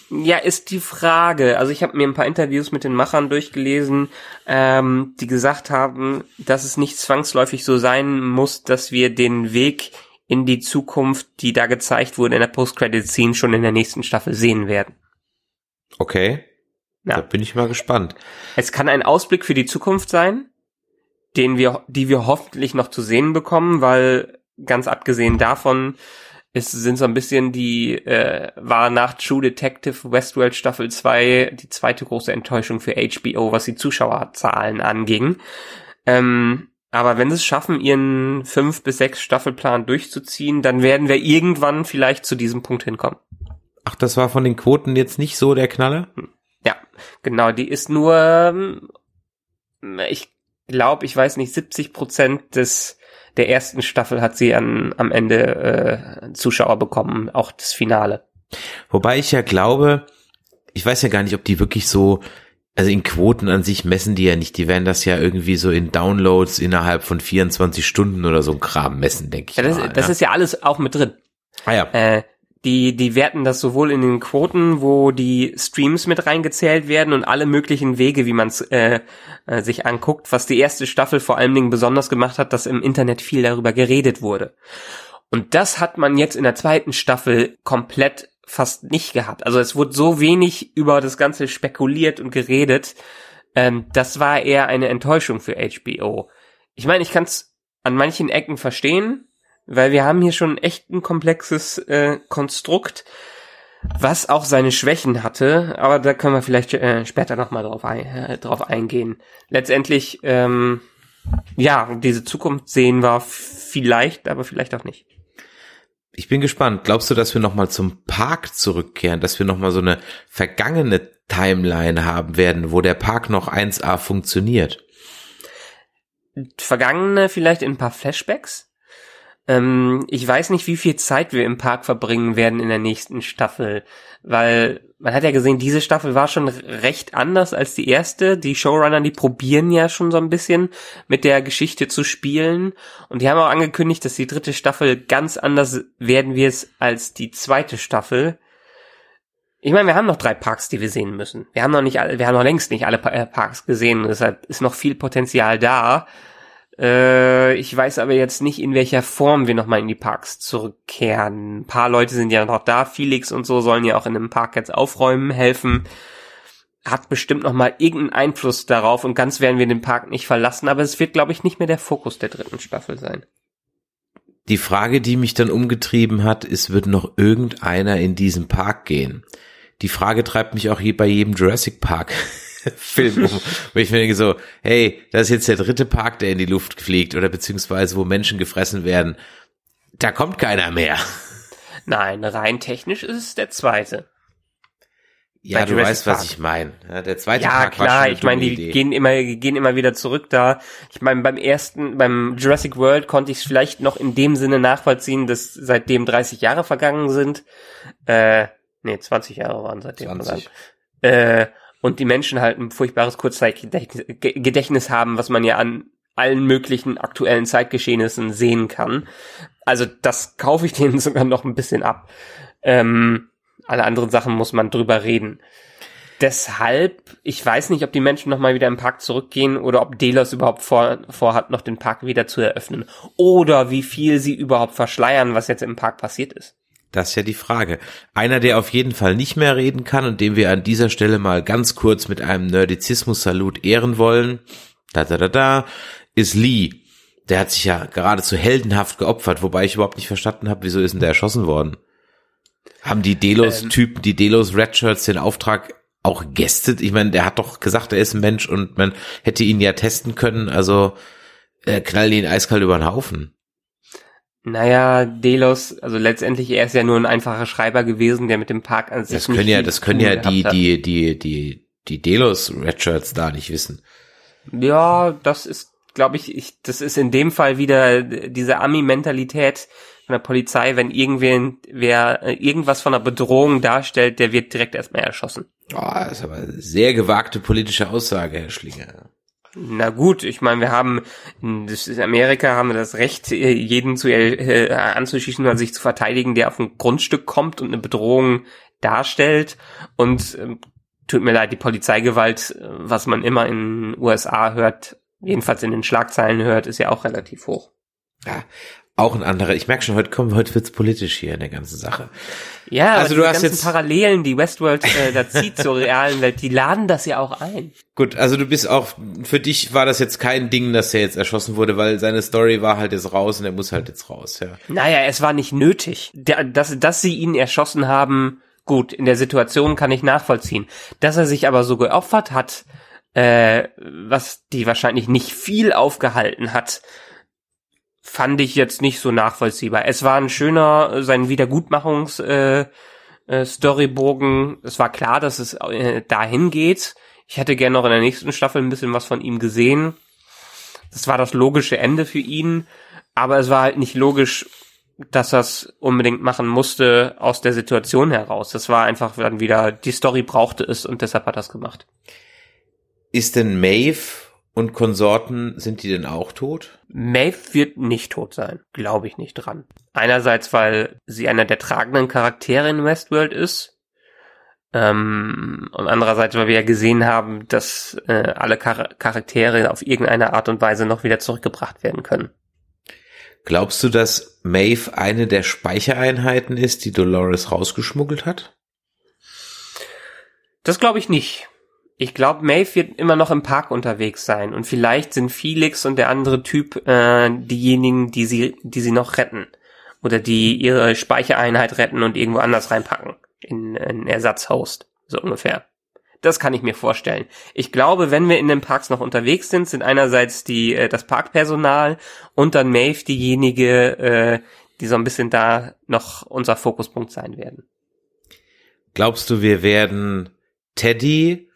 Ja, ist die Frage. Also ich habe mir ein paar Interviews mit den Machern durchgelesen, ähm, die gesagt haben, dass es nicht zwangsläufig so sein muss, dass wir den Weg in die Zukunft, die da gezeigt wurde in der Post-Credit-Scene, schon in der nächsten Staffel sehen werden. Okay, Ja. da bin ich mal gespannt. Es kann ein Ausblick für die Zukunft sein, den wir, die wir hoffentlich noch zu sehen bekommen, weil ganz abgesehen davon es sind so ein bisschen die, äh, war nach True Detective Westworld Staffel 2 die zweite große Enttäuschung für HBO, was die Zuschauerzahlen anging. Ähm, aber wenn sie es schaffen, ihren fünf bis sechs Staffelplan durchzuziehen, dann werden wir irgendwann vielleicht zu diesem Punkt hinkommen. Ach, das war von den Quoten jetzt nicht so der Knaller? Ja, genau, die ist nur, ähm, ich glaube, ich weiß nicht, 70 Prozent des der ersten Staffel hat sie an, am Ende äh, Zuschauer bekommen, auch das Finale. Wobei ich ja glaube, ich weiß ja gar nicht, ob die wirklich so, also in Quoten an sich messen die ja nicht, die werden das ja irgendwie so in Downloads innerhalb von 24 Stunden oder so ein Kram messen, denke ich. Ja, das, mal, das ja. ist ja alles auch mit drin. ah ja. Äh, die, die werten das sowohl in den Quoten, wo die Streams mit reingezählt werden und alle möglichen Wege, wie man es äh, äh, sich anguckt, was die erste Staffel vor allen Dingen besonders gemacht hat, dass im Internet viel darüber geredet wurde. Und das hat man jetzt in der zweiten Staffel komplett fast nicht gehabt. Also es wurde so wenig über das Ganze spekuliert und geredet. Ähm, das war eher eine Enttäuschung für HBO. Ich meine, ich kann es an manchen Ecken verstehen, weil wir haben hier schon echt ein komplexes äh, Konstrukt, was auch seine Schwächen hatte, aber da können wir vielleicht äh, später nochmal drauf, ein, äh, drauf eingehen. Letztendlich, ähm, ja, diese Zukunft sehen wir vielleicht, aber vielleicht auch nicht. Ich bin gespannt. Glaubst du, dass wir nochmal zum Park zurückkehren, dass wir nochmal so eine vergangene Timeline haben werden, wo der Park noch 1A funktioniert? Vergangene vielleicht in ein paar Flashbacks, Ähm, ich weiß nicht, wie viel Zeit wir im Park verbringen werden in der nächsten Staffel, weil man hat ja gesehen, diese Staffel war schon recht anders als die erste. Die Showrunner, die probieren ja schon so ein bisschen mit der Geschichte zu spielen und die haben auch angekündigt, dass die dritte Staffel ganz anders werden wird als die zweite Staffel. Ich meine, wir haben noch drei Parks, die wir sehen müssen. Wir haben noch nicht, alle, wir haben noch längst nicht alle äh, Parks gesehen, deshalb ist noch viel Potenzial da. Äh, ich weiß aber jetzt nicht, in welcher Form wir nochmal in die Parks zurückkehren. Ein paar Leute sind ja noch da, Felix und so sollen ja auch in einem Park jetzt aufräumen, helfen. Hat bestimmt nochmal irgendeinen Einfluss darauf und ganz werden wir den Park nicht verlassen, aber es wird, glaube ich, nicht mehr der Fokus der dritten Staffel sein. Die Frage, die mich dann umgetrieben hat, ist, wird noch irgendeiner in diesen Park gehen? die Frage treibt mich auch hier bei jedem Jurassic Park Film um. Wo ich mir denke so, hey, das ist jetzt der dritte Park, der in die Luft fliegt oder beziehungsweise wo Menschen gefressen werden. Da kommt keiner mehr. Nein, rein technisch ist es der zweite. Ja, du weißt, Park. was ich meine. Ja, der zweite ja, Park klar, war schon ich meine, die Idee. gehen immer, gehen immer wieder zurück da. Ich meine, beim ersten, beim Jurassic World konnte ich es vielleicht noch in dem Sinne nachvollziehen, dass seitdem 30 Jahre vergangen sind. Äh, nee, 20 Jahre waren seitdem 20. Äh, und die Menschen halt ein furchtbares Kurzzeitgedächtnis haben, was man ja an allen möglichen aktuellen Zeitgeschehnissen sehen kann. Also das kaufe ich denen sogar noch ein bisschen ab. Ähm, alle anderen Sachen muss man drüber reden. Deshalb, ich weiß nicht, ob die Menschen nochmal wieder im Park zurückgehen oder ob Delos überhaupt vor, vorhat, noch den Park wieder zu eröffnen. Oder wie viel sie überhaupt verschleiern, was jetzt im Park passiert ist. Das ist ja die Frage. Einer, der auf jeden Fall nicht mehr reden kann und dem wir an dieser Stelle mal ganz kurz mit einem Nerdizismus-Salut ehren wollen, da da da da, ist Lee. Der hat sich ja geradezu heldenhaft geopfert, wobei ich überhaupt nicht verstanden habe, wieso ist denn der erschossen worden? Haben die Delos-Typen, die Delos-Redshirts den Auftrag auch gestet? Ich meine, der hat doch gesagt, er ist ein Mensch und man hätte ihn ja testen können, also äh, knall ihn eiskalt über den Haufen. Naja, Delos, also letztendlich er ist ja nur ein einfacher Schreiber gewesen, der mit dem Park an sich. Das können ja, das können ja die, die, die, die, die Delos Redshirts da nicht wissen. Ja, das ist, glaube ich, ich, das ist in dem Fall wieder diese Ami-Mentalität von der Polizei, wenn irgendwer wer irgendwas von einer Bedrohung darstellt, der wird direkt erstmal erschossen. Oh, das ist aber eine sehr gewagte politische Aussage, Herr Schlinger. Na gut, ich meine, wir haben ist Amerika haben wir das Recht, jeden zu äh, anzuschießen oder sich zu verteidigen, der auf ein Grundstück kommt und eine Bedrohung darstellt. Und äh, tut mir leid, die Polizeigewalt, was man immer in USA hört, jedenfalls in den Schlagzeilen hört, ist ja auch relativ hoch. Ja, auch ein anderer. Ich merke schon, heute kommen, heute wird's politisch hier in der ganzen Sache. Ja, also du hast jetzt Parallelen, die Westworld äh, da zieht zur realen Welt, die laden das ja auch ein. Gut, also du bist auch, für dich war das jetzt kein Ding, dass er jetzt erschossen wurde, weil seine Story war halt jetzt raus und er muss halt jetzt raus, ja. Naja, es war nicht nötig. Dass, dass sie ihn erschossen haben, gut, in der Situation kann ich nachvollziehen. Dass er sich aber so geopfert hat, äh, was die wahrscheinlich nicht viel aufgehalten hat, fand ich jetzt nicht so nachvollziehbar. Es war ein schöner, sein Wiedergutmachungs äh, äh, Storybogen. Es war klar, dass es äh, dahin geht. Ich hätte gerne noch in der nächsten Staffel ein bisschen was von ihm gesehen. Das war das logische Ende für ihn, aber es war halt nicht logisch, dass er es unbedingt machen musste aus der Situation heraus. Das war einfach dann wieder, die Story brauchte es und deshalb hat er es gemacht. Ist denn Maeve und Konsorten, sind die denn auch tot? Maeve wird nicht tot sein, glaube ich nicht dran. Einerseits, weil sie einer der tragenden Charaktere in Westworld ist. Ähm, und andererseits, weil wir ja gesehen haben, dass äh, alle Char Charaktere auf irgendeine Art und Weise noch wieder zurückgebracht werden können. Glaubst du, dass Maeve eine der Speichereinheiten ist, die Dolores rausgeschmuggelt hat? Das glaube ich nicht. Ich glaube, Maeve wird immer noch im Park unterwegs sein und vielleicht sind Felix und der andere Typ äh, diejenigen, die sie, die sie noch retten oder die ihre Speichereinheit retten und irgendwo anders reinpacken in, in Ersatzhost, so ungefähr. Das kann ich mir vorstellen. Ich glaube, wenn wir in den Parks noch unterwegs sind, sind einerseits die äh, das Parkpersonal und dann Maeve diejenige, äh, die so ein bisschen da noch unser Fokuspunkt sein werden. Glaubst du, wir werden Teddy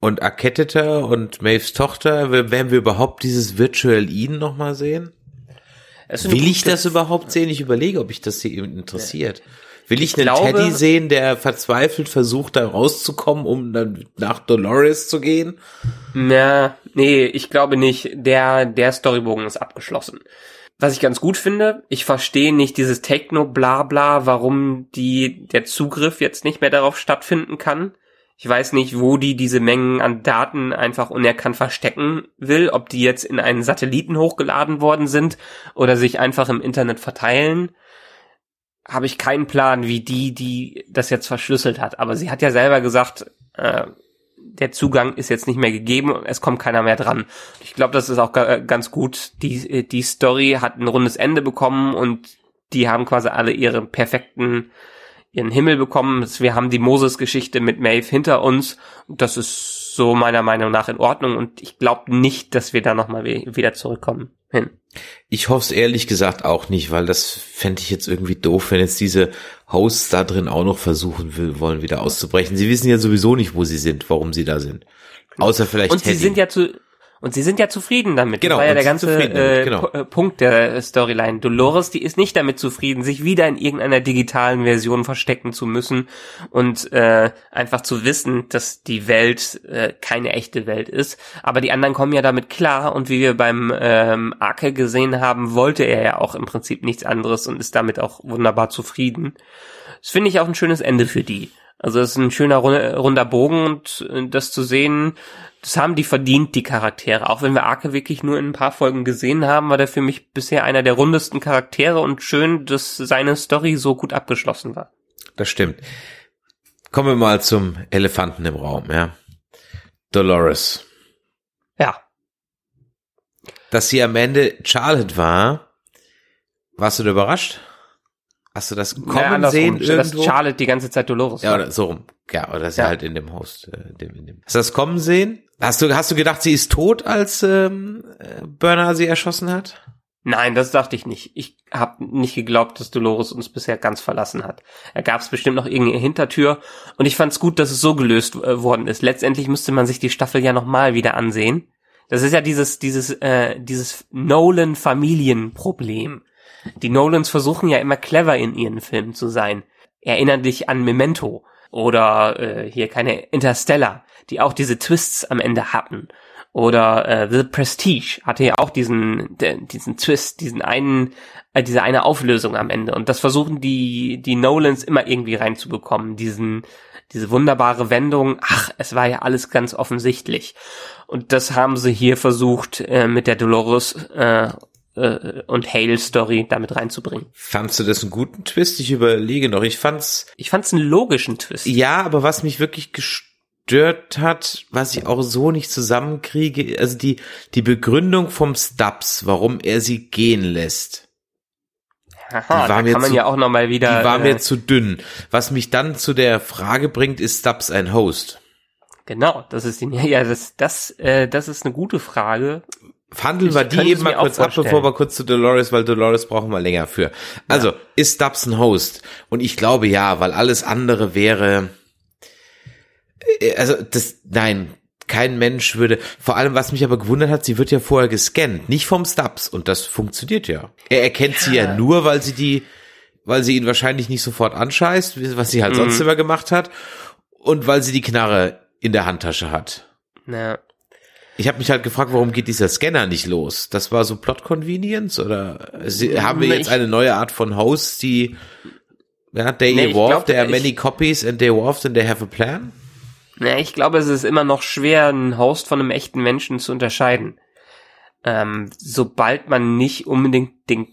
und Aketeta und Maves Tochter, werden wir überhaupt dieses Virtual Ihn nochmal sehen? Will ich das überhaupt sehen? Ich überlege, ob ich das hier interessiert. Will ich, Ich einen glaube- Teddy sehen, der verzweifelt versucht, da rauszukommen, um dann nach Dolores zu gehen? Na, nee, ich glaube nicht. Der, der Storybogen ist abgeschlossen. Was ich ganz gut finde, ich verstehe nicht dieses Techno-Blabla, warum die, der Zugriff jetzt nicht mehr darauf stattfinden kann. Ich weiß nicht, wo die diese Mengen an Daten einfach unerkannt verstecken will, ob die jetzt in einen Satelliten hochgeladen worden sind oder sich einfach im Internet verteilen. Habe ich keinen Plan, wie die, die das jetzt verschlüsselt hat. Aber sie hat ja selber gesagt, äh, der Zugang ist jetzt nicht mehr gegeben, es kommt keiner mehr dran. Ich glaube, das ist auch ga- ganz gut. Die, die Story hat ein rundes Ende bekommen und die haben quasi alle ihre perfekten, ihren Himmel bekommen. Wir haben die Moses-Geschichte mit Maeve hinter uns. Das ist so meiner Meinung nach in Ordnung und ich glaube nicht, dass wir da nochmal wieder zurückkommen hin. Ich hoffe es ehrlich gesagt auch nicht, weil das fände ich jetzt irgendwie doof, wenn jetzt diese Hosts da drin auch noch versuchen will, wollen, wieder auszubrechen. Sie wissen ja sowieso nicht, wo sie sind, warum sie da sind. Außer vielleicht Und sie Teddy. sind ja zu und sie sind ja zufrieden damit. Genau, das war ja der ganze äh, genau. Äh, Punkt der Storyline. Dolores, die ist nicht damit zufrieden, sich wieder in irgendeiner digitalen Version verstecken zu müssen und äh, einfach zu wissen, dass die Welt äh, keine echte Welt ist. Aber die anderen kommen ja damit klar und wie wir beim ähm, Arke gesehen haben, wollte er ja auch im Prinzip nichts anderes und ist damit auch wunderbar zufrieden. Das finde ich auch ein schönes Ende für die. Also es ist ein schöner run- runder Bogen und äh, das zu sehen, das haben die verdient, die Charaktere. Auch wenn wir Arke wirklich nur in ein paar Folgen gesehen haben, war der für mich bisher einer der rundesten Charaktere und schön, dass seine Story so gut abgeschlossen war. Das stimmt. Kommen wir mal zum Elefanten im Raum, ja. Dolores. Ja, Dass sie am Ende Charlotte war, warst du da überrascht? Hast du das kommen ja, sehen dass irgendwo? Charlotte die ganze Zeit Dolores Ja, oder so rum. Ja, oder dass sie Ja. halt in dem Host, äh, dem, in dem. Hast du das kommen sehen? Hast du, hast du gedacht, sie ist tot, als ähm, äh, Burner sie erschossen hat? Nein, das dachte ich nicht. Ich habe nicht geglaubt, dass Dolores uns bisher ganz verlassen hat. Da gab es bestimmt noch irgendeine Hintertür und ich fand es gut, dass es so gelöst äh, worden ist. Letztendlich müsste man sich die Staffel ja nochmal wieder ansehen. Das ist ja dieses dieses äh, dieses Nolan Familienproblem. Die Nolans versuchen ja immer clever in ihren Filmen zu sein. Erinner dich an Memento oder äh, hier keine Interstellar, die auch diese Twists am Ende hatten. Oder äh, The Prestige hatte ja auch diesen diesen Twist, diesen einen äh, diese eine Auflösung am Ende und das versuchen die die Nolans immer irgendwie reinzubekommen, diesen diese wunderbare Wendung, ach, es war ja alles ganz offensichtlich. Und das haben sie hier versucht äh, mit der Dolores äh, äh, und Hale Story damit reinzubringen. Fandst du das einen guten Twist? Ich überlege noch. Ich fand's, Ich fand es einen logischen Twist. ja, aber was mich wirklich gestört hat, was ich auch so nicht zusammenkriege, also die, die Begründung vom Stubbs, warum er sie gehen lässt. Aha, die war da mir kann man zu- ja auch noch mal wieder. Die war äh, mir zu dünn. Was mich dann zu der Frage bringt, ist Stubbs ein Host? genau, das ist die, ja das das äh, das ist eine gute Frage. Handeln Ich wir die eben mal kurz ab, vorstellen. bevor wir kurz zu Dolores, weil Dolores brauchen wir länger für. Also, ist Stubbs ein Host? Und ich glaube ja, weil alles andere wäre, äh, also das, nein, kein Mensch würde, vor allem was mich aber gewundert hat, sie wird ja vorher gescannt, nicht vom Stubbs und das funktioniert ja. Er erkennt sie ja nur, weil sie die, weil sie ihn wahrscheinlich nicht sofort anscheißt, was sie halt Mhm. sonst immer gemacht hat und weil sie die Knarre in der Handtasche hat. Na, Ich habe mich halt gefragt, warum geht dieser Scanner nicht los? Das war so Plot Convenience oder sie, haben wir jetzt eine neue Art von Host, die ja, they Nee, ich evolved, glaub, there are ich- many copies and they evolved and they have a plan? na, ich glaube, es ist immer noch schwer, einen Host von einem echten Menschen zu unterscheiden. Ähm, sobald man nicht unbedingt den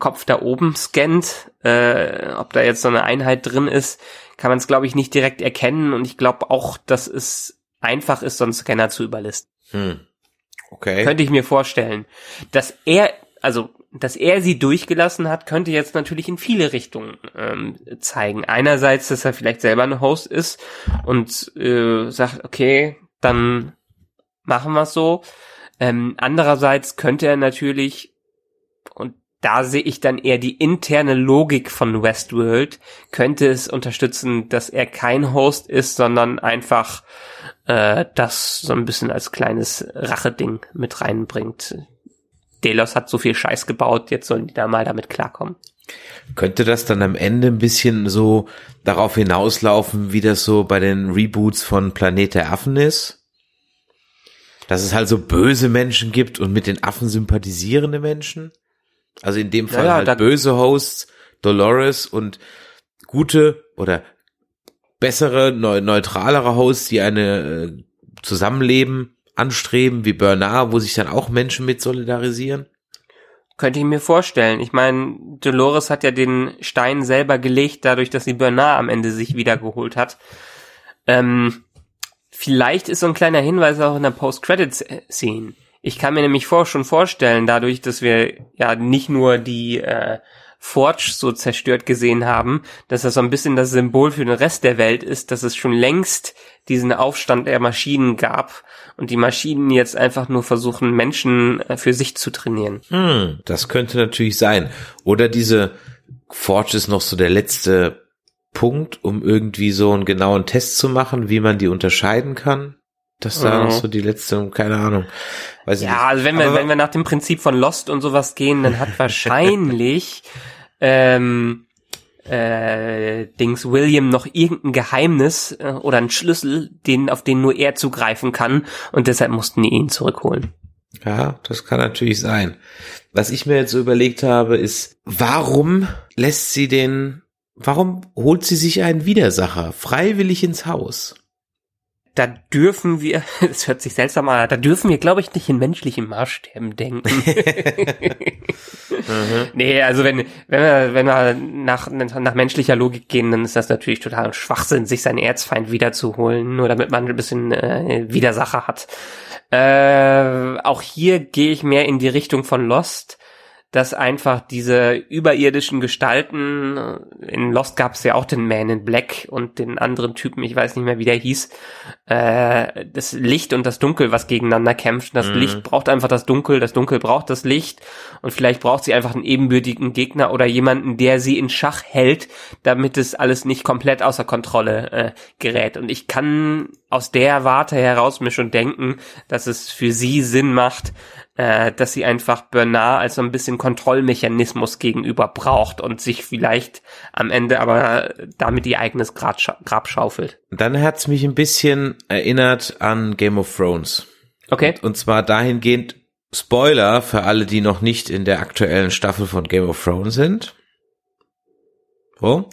Kopf da oben scannt, äh, ob da jetzt so eine Einheit drin ist, kann man es, glaube ich, nicht direkt erkennen. Und ich glaube auch, dass es einfach ist, so einen Scanner zu überlisten. Hm. Okay. Könnte ich mir vorstellen. Dass er, also, dass er sie durchgelassen hat, könnte jetzt natürlich in viele Richtungen ähm, zeigen. Einerseits, dass er vielleicht selber ein Host ist und äh, sagt, okay, dann machen wir es so. Ähm, andererseits könnte er natürlich, und da sehe ich dann eher die interne Logik von Westworld, könnte es unterstützen, dass er kein Host ist, sondern einfach äh, das so ein bisschen als kleines Racheding mit reinbringt. Delos hat so viel Scheiß gebaut, jetzt sollen die da mal damit klarkommen. Könnte das dann am Ende ein bisschen so darauf hinauslaufen, wie das so bei den Reboots von Planet der Affen ist? Dass es halt so böse Menschen gibt und mit den Affen sympathisierende Menschen? Also in dem Fall Naja, halt da- böse Hosts, Dolores und gute oder bessere, neu, neutralere Hosts, die eine äh, Zusammenleben anstreben, wie Bernard, wo sich dann auch Menschen mit solidarisieren. Könnte ich mir vorstellen. Ich meine, Dolores hat ja den Stein selber gelegt, dadurch, dass sie Bernard am Ende sich wiedergeholt hat. Ähm, vielleicht ist so ein kleiner Hinweis auch in der Post-Credits-Scene. Ich kann mir nämlich vor, schon vorstellen, dadurch, dass wir ja nicht nur die äh, Forge so zerstört gesehen haben, dass das so ein bisschen das Symbol für den Rest der Welt ist, dass es schon längst diesen Aufstand der Maschinen gab und die Maschinen jetzt einfach nur versuchen, Menschen äh, für sich zu trainieren. Hm, das könnte natürlich sein. Oder diese Forge ist noch so der letzte Punkt, um irgendwie so einen genauen Test zu machen, wie man die unterscheiden kann. Das da Mhm. noch so die letzte, keine Ahnung. Weiß Ja, nicht. also wenn wir, Aber- wenn wir nach dem Prinzip von Lost und sowas gehen, dann hat wahrscheinlich ähm, äh, Dings William noch irgendein Geheimnis äh, oder einen Schlüssel, den, auf den nur er zugreifen kann und deshalb mussten die ihn zurückholen. Ja, das kann natürlich sein. Was ich mir jetzt so überlegt habe, ist, warum lässt sie den, warum holt sie sich einen Widersacher freiwillig ins Haus? Da dürfen wir, das hört sich seltsam an, da dürfen wir, glaube ich, nicht in menschlichen Maßstäben denken. Nee, also wenn, wenn wir, wenn wir nach, nach menschlicher Logik gehen, dann ist das natürlich total Schwachsinn, sich seinen Erzfeind wiederzuholen, nur damit man ein bisschen äh, Widersacher hat. Äh, auch hier gehe ich mehr in die Richtung von Lost, dass einfach diese überirdischen Gestalten, äh, in Lost gab es ja auch den Man in Black und den anderen Typen, ich weiß nicht mehr, wie der hieß, äh, das Licht und das Dunkel, was gegeneinander kämpft. Das Mhm. Licht braucht einfach das Dunkel, das Dunkel braucht das Licht und vielleicht braucht sie einfach einen ebenbürtigen Gegner oder jemanden, der sie in Schach hält, damit es alles nicht komplett außer Kontrolle äh, gerät. Und ich kann aus der Warte heraus mir schon denken, dass es für sie Sinn macht, äh, dass sie einfach Bernard als so ein bisschen Kontrollmechanismus gegenüber braucht und sich vielleicht am Ende aber damit ihr eigenes Grab, Grab schaufelt. Dann hat's mich ein bisschen erinnert an Game of Thrones. Okay. Und zwar dahingehend Spoiler für alle, die noch nicht in der aktuellen Staffel von Game of Thrones sind. So. Und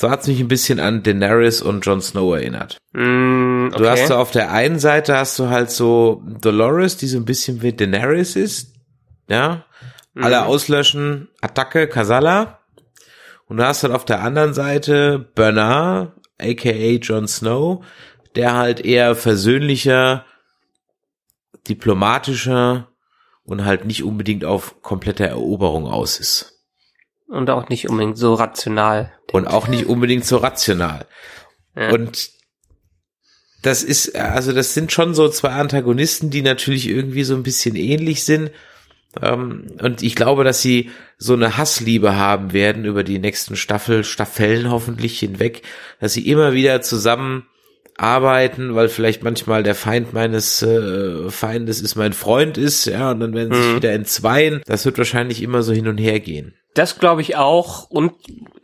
so hat's mich ein bisschen an Daenerys und Jon Snow erinnert. Mm, okay. Du hast so auf der einen Seite hast du halt so Dolores, die so ein bisschen wie Daenerys ist. Ja. Alle Mhm. auslöschen, Attacke, Kasala. Und du hast dann auf der anderen Seite Bernard, aka Jon Snow, der halt eher versöhnlicher, diplomatischer und halt nicht unbedingt auf komplette Eroberung aus ist. Und auch nicht unbedingt so rational. Und auch nicht unbedingt so rational. Ja. Und das ist, also das sind schon so zwei Antagonisten, die natürlich irgendwie so ein bisschen ähnlich sind. Ähm, und ich glaube, dass sie so eine Hassliebe haben werden über die nächsten Staffel, Staffeln hoffentlich hinweg, dass sie immer wieder zusammen arbeiten, weil vielleicht manchmal der Feind meines äh, Feindes ist mein Freund ist, ja, und dann werden sie sich Mhm. wieder entzweien. Das wird wahrscheinlich immer so hin und her gehen. Das glaube ich auch. Und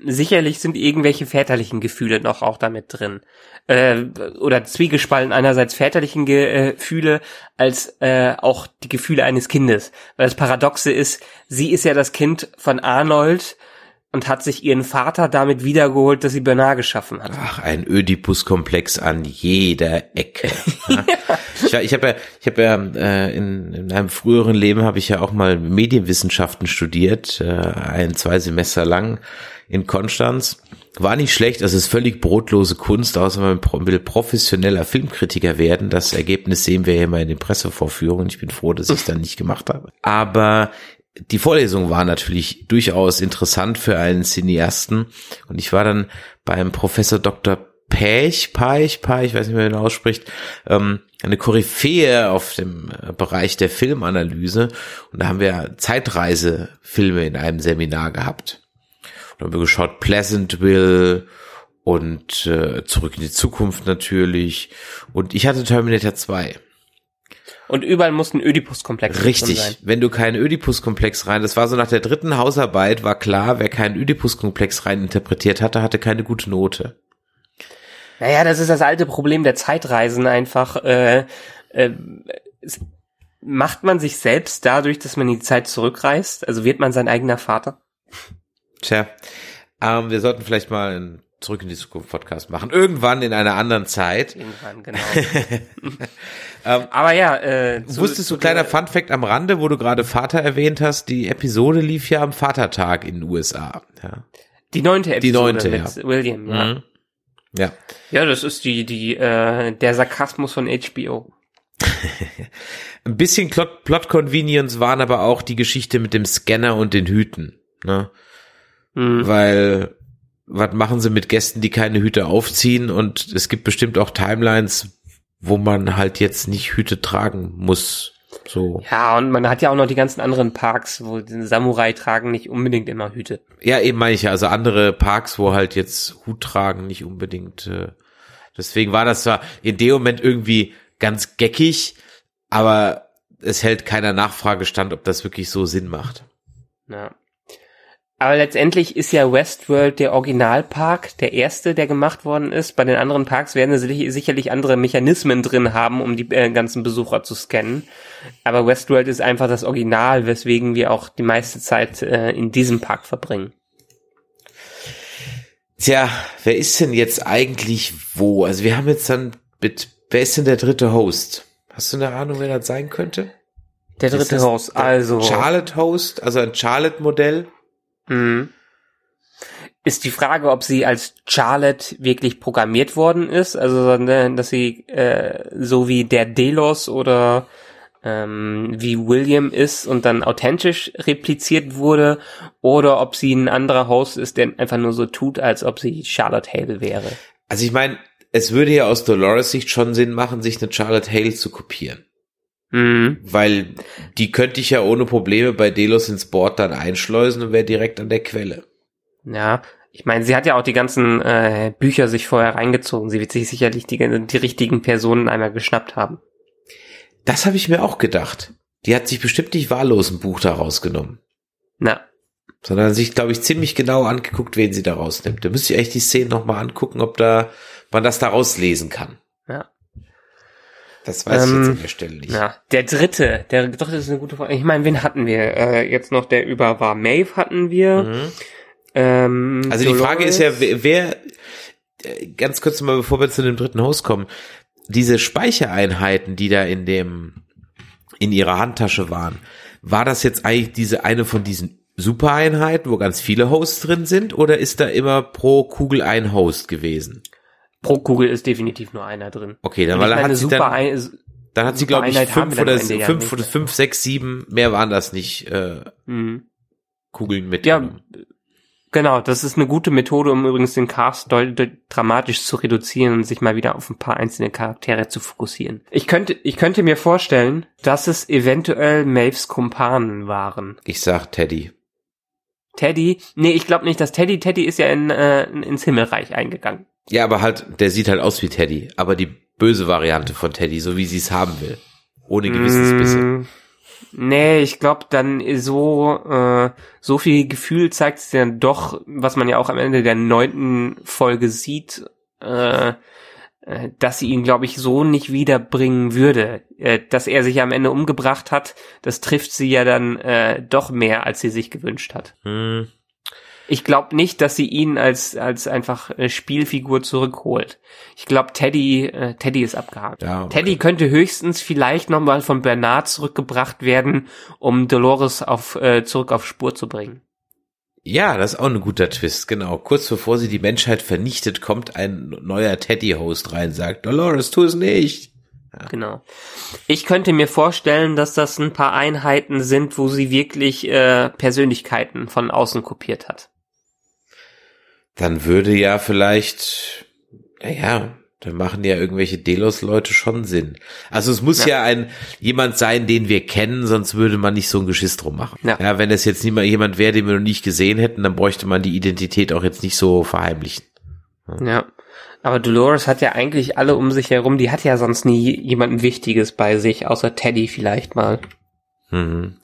sicherlich sind irgendwelche väterlichen Gefühle noch auch damit drin. Äh, oder zwiegespalten einerseits väterlichen Ge- Gefühle als äh, auch die Gefühle eines Kindes. Weil das Paradoxe ist, sie ist ja das Kind von Arnold und hat sich ihren Vater damit wiedergeholt, dass sie Bernard geschaffen hat. Ach, ein Ödipus-Komplex an jeder Ecke. ja. Ich, ich habe ja, ich habe ja äh, in, in einem früheren Leben habe ich ja auch mal Medienwissenschaften studiert, äh, ein zwei Semester lang in Konstanz. War nicht schlecht, also es ist völlig brotlose Kunst, außer man will professioneller Filmkritiker werden. Das Ergebnis sehen wir ja immer in den Pressevorführungen. Ich bin froh, dass ich es dann nicht gemacht habe. Aber die Vorlesung war natürlich durchaus interessant für einen Cineasten. Und ich war dann beim Professor Dr. Pech, Peich, Peich, ich weiß nicht wie man ausspricht, ähm, eine Koryphäe auf dem äh, Bereich der Filmanalyse. Und da haben wir Zeitreisefilme in einem Seminar gehabt. Und da haben wir geschaut, Pleasantville und äh, Zurück in die Zukunft natürlich. Und ich hatte Terminator 2. Und überall muss ein Ödipus-Komplex Richtig. sein. Wenn du keinen Ödipus-Komplex rein, das war so nach der dritten Hausarbeit, war klar, wer keinen Ödipus-Komplex rein interpretiert hatte, hatte keine gute Note. Naja, das ist das alte Problem der Zeitreisen einfach. Äh, äh, macht man sich selbst dadurch, dass man in die Zeit zurückreist? Also wird man sein eigener Vater? Tja, ähm, wir sollten vielleicht mal einen Zurück in die Zukunft Podcast machen. Irgendwann in einer anderen Zeit. Irgendwann, genau. Aber ja, äh, zu- Wusstest du, kleiner Fun Fact am Rande, wo du gerade Vater erwähnt hast, die Episode lief ja am Vatertag in den USA. Ja. Die neunte Episode neunte, mit William, ja. Mhm. Ja. Ja, das ist die, die, äh, der Sarkasmus von HBO. Ein bisschen Plot, Plot Convenience waren aber auch die Geschichte mit dem Scanner und den Hüten. Ne? Mhm. Weil, was machen sie mit Gästen, die keine Hüte aufziehen? Und es gibt bestimmt auch Timelines, wo man halt jetzt nicht Hüte tragen muss. So. Ja, und man hat ja auch noch die ganzen anderen Parks, wo die Samurai tragen nicht unbedingt immer Hüte. Ja, eben meine ich ja. Also andere Parks, wo halt jetzt Hut tragen, nicht unbedingt. Äh, deswegen war das zwar in dem Moment irgendwie ganz geckig, aber es hält keiner Nachfrage stand, ob das wirklich so Sinn macht. Ja. Aber letztendlich ist ja Westworld der Originalpark, der erste, der gemacht worden ist. Bei den anderen Parks werden sie sicher- sicherlich andere Mechanismen drin haben, um die äh, ganzen Besucher zu scannen. Aber Westworld ist einfach das Original, weswegen wir auch die meiste Zeit äh, in diesem Park verbringen. Tja, wer ist denn jetzt eigentlich wo? Also wir haben jetzt dann mit, wer ist denn der dritte Host? Hast du eine Ahnung, wer das sein könnte? Der Ist dritte das Host, der also Charlotte Host, also ein Charlotte-Modell. Mhm. Ist die Frage, ob sie als Charlotte wirklich programmiert worden ist, also ne, dass sie äh, so wie der Delos oder ähm, wie William ist und dann authentisch repliziert wurde, oder ob sie ein anderer Host ist, der einfach nur so tut, als ob sie Charlotte Hale wäre. Also ich meine, es würde ja aus Dolores Sicht schon Sinn machen, sich eine Charlotte Hale zu kopieren. Mhm. Weil die könnte ich ja ohne Probleme bei Delos ins Board dann einschleusen und wäre direkt an der Quelle. Ja, ich meine, sie hat ja auch die ganzen äh, Bücher sich vorher reingezogen. Sie wird sich sicherlich die, die richtigen Personen einmal geschnappt haben. Das habe ich mir auch gedacht. Die hat sich bestimmt nicht wahllos ein Buch da rausgenommen, Na, sondern sich, glaube ich, ziemlich genau angeguckt, wen sie da rausnimmt. Da müsste ich echt die Szenen nochmal angucken, ob da man das da rauslesen kann. ja. Das weiß ich Ähm, jetzt an der Stelle nicht. Ja, der dritte, der dritte ist eine gute Frage. Ich meine, wen hatten wir? Äh, jetzt noch der über war Maeve hatten wir. Mhm. Ähm, Also die Frage Dolores. ist ja, wer, wer äh, ganz kurz mal, bevor wir zu dem dritten Host kommen, diese Speichereinheiten, die da in dem, in ihrer Handtasche waren, war das jetzt eigentlich diese eine von diesen Supereinheiten, wo ganz viele Hosts drin sind, oder ist da immer pro Kugel ein Host gewesen? Pro Kugel ist definitiv nur einer drin. Okay, dann, weil dann hat sie dann, ein, dann hat sie glaube ich fünf oder fünf nicht. oder fünf, sechs, sieben, mehr waren das nicht, äh, Mhm. Kugeln mit. Ja, genau, das ist eine gute Methode, um übrigens den Cast deut- deut- dramatisch zu reduzieren und sich mal wieder auf ein paar einzelne Charaktere zu fokussieren. Ich könnte, ich könnte mir vorstellen, dass es eventuell Maves Kumpanen waren. Ich sag Teddy. Teddy, nee, ich glaube nicht, dass Teddy, Teddy ist ja in, äh, ins Himmelreich eingegangen. Ja, aber halt, der sieht halt aus wie Teddy, aber die böse Variante von Teddy, so wie sie es haben will. Ohne Gewissensbisse. Mm, Nee, ich glaube dann so äh, so viel Gefühl zeigt es dann doch, was man ja auch am Ende der neunten Folge sieht, äh, äh, dass sie ihn, glaube ich, so nicht wiederbringen würde. Äh, dass er sich am Ende umgebracht hat, das trifft sie ja dann äh, doch mehr, als sie sich gewünscht hat. Hm. Ich glaube nicht, dass sie ihn als als einfach Spielfigur zurückholt. Ich glaube, Teddy äh, Teddy ist abgehakt. Ja, okay. Teddy könnte höchstens vielleicht nochmal von Bernard zurückgebracht werden, um Dolores auf äh, zurück auf Spur zu bringen. Ja, das ist auch ein guter Twist, genau. Kurz bevor sie die Menschheit vernichtet, kommt ein neuer Teddy-Host rein, sagt, Dolores, tu es nicht. Genau. Ich könnte mir vorstellen, dass das ein paar Einheiten sind, wo sie wirklich äh, Persönlichkeiten von außen kopiert hat. Dann würde ja vielleicht, naja, dann machen ja irgendwelche Delos-Leute schon Sinn. Also es muss ja. Ja. ein jemand sein, den wir kennen, sonst würde man nicht so ein Geschiss drum machen. Ja. ja wenn es jetzt niemand jemand wäre, den wir noch nicht gesehen hätten, dann bräuchte man die Identität auch jetzt nicht so verheimlichen. Ja. Aber Dolores hat ja eigentlich alle um sich herum, die hat ja sonst nie jemanden Wichtiges bei sich, außer Teddy vielleicht mal. Mhm.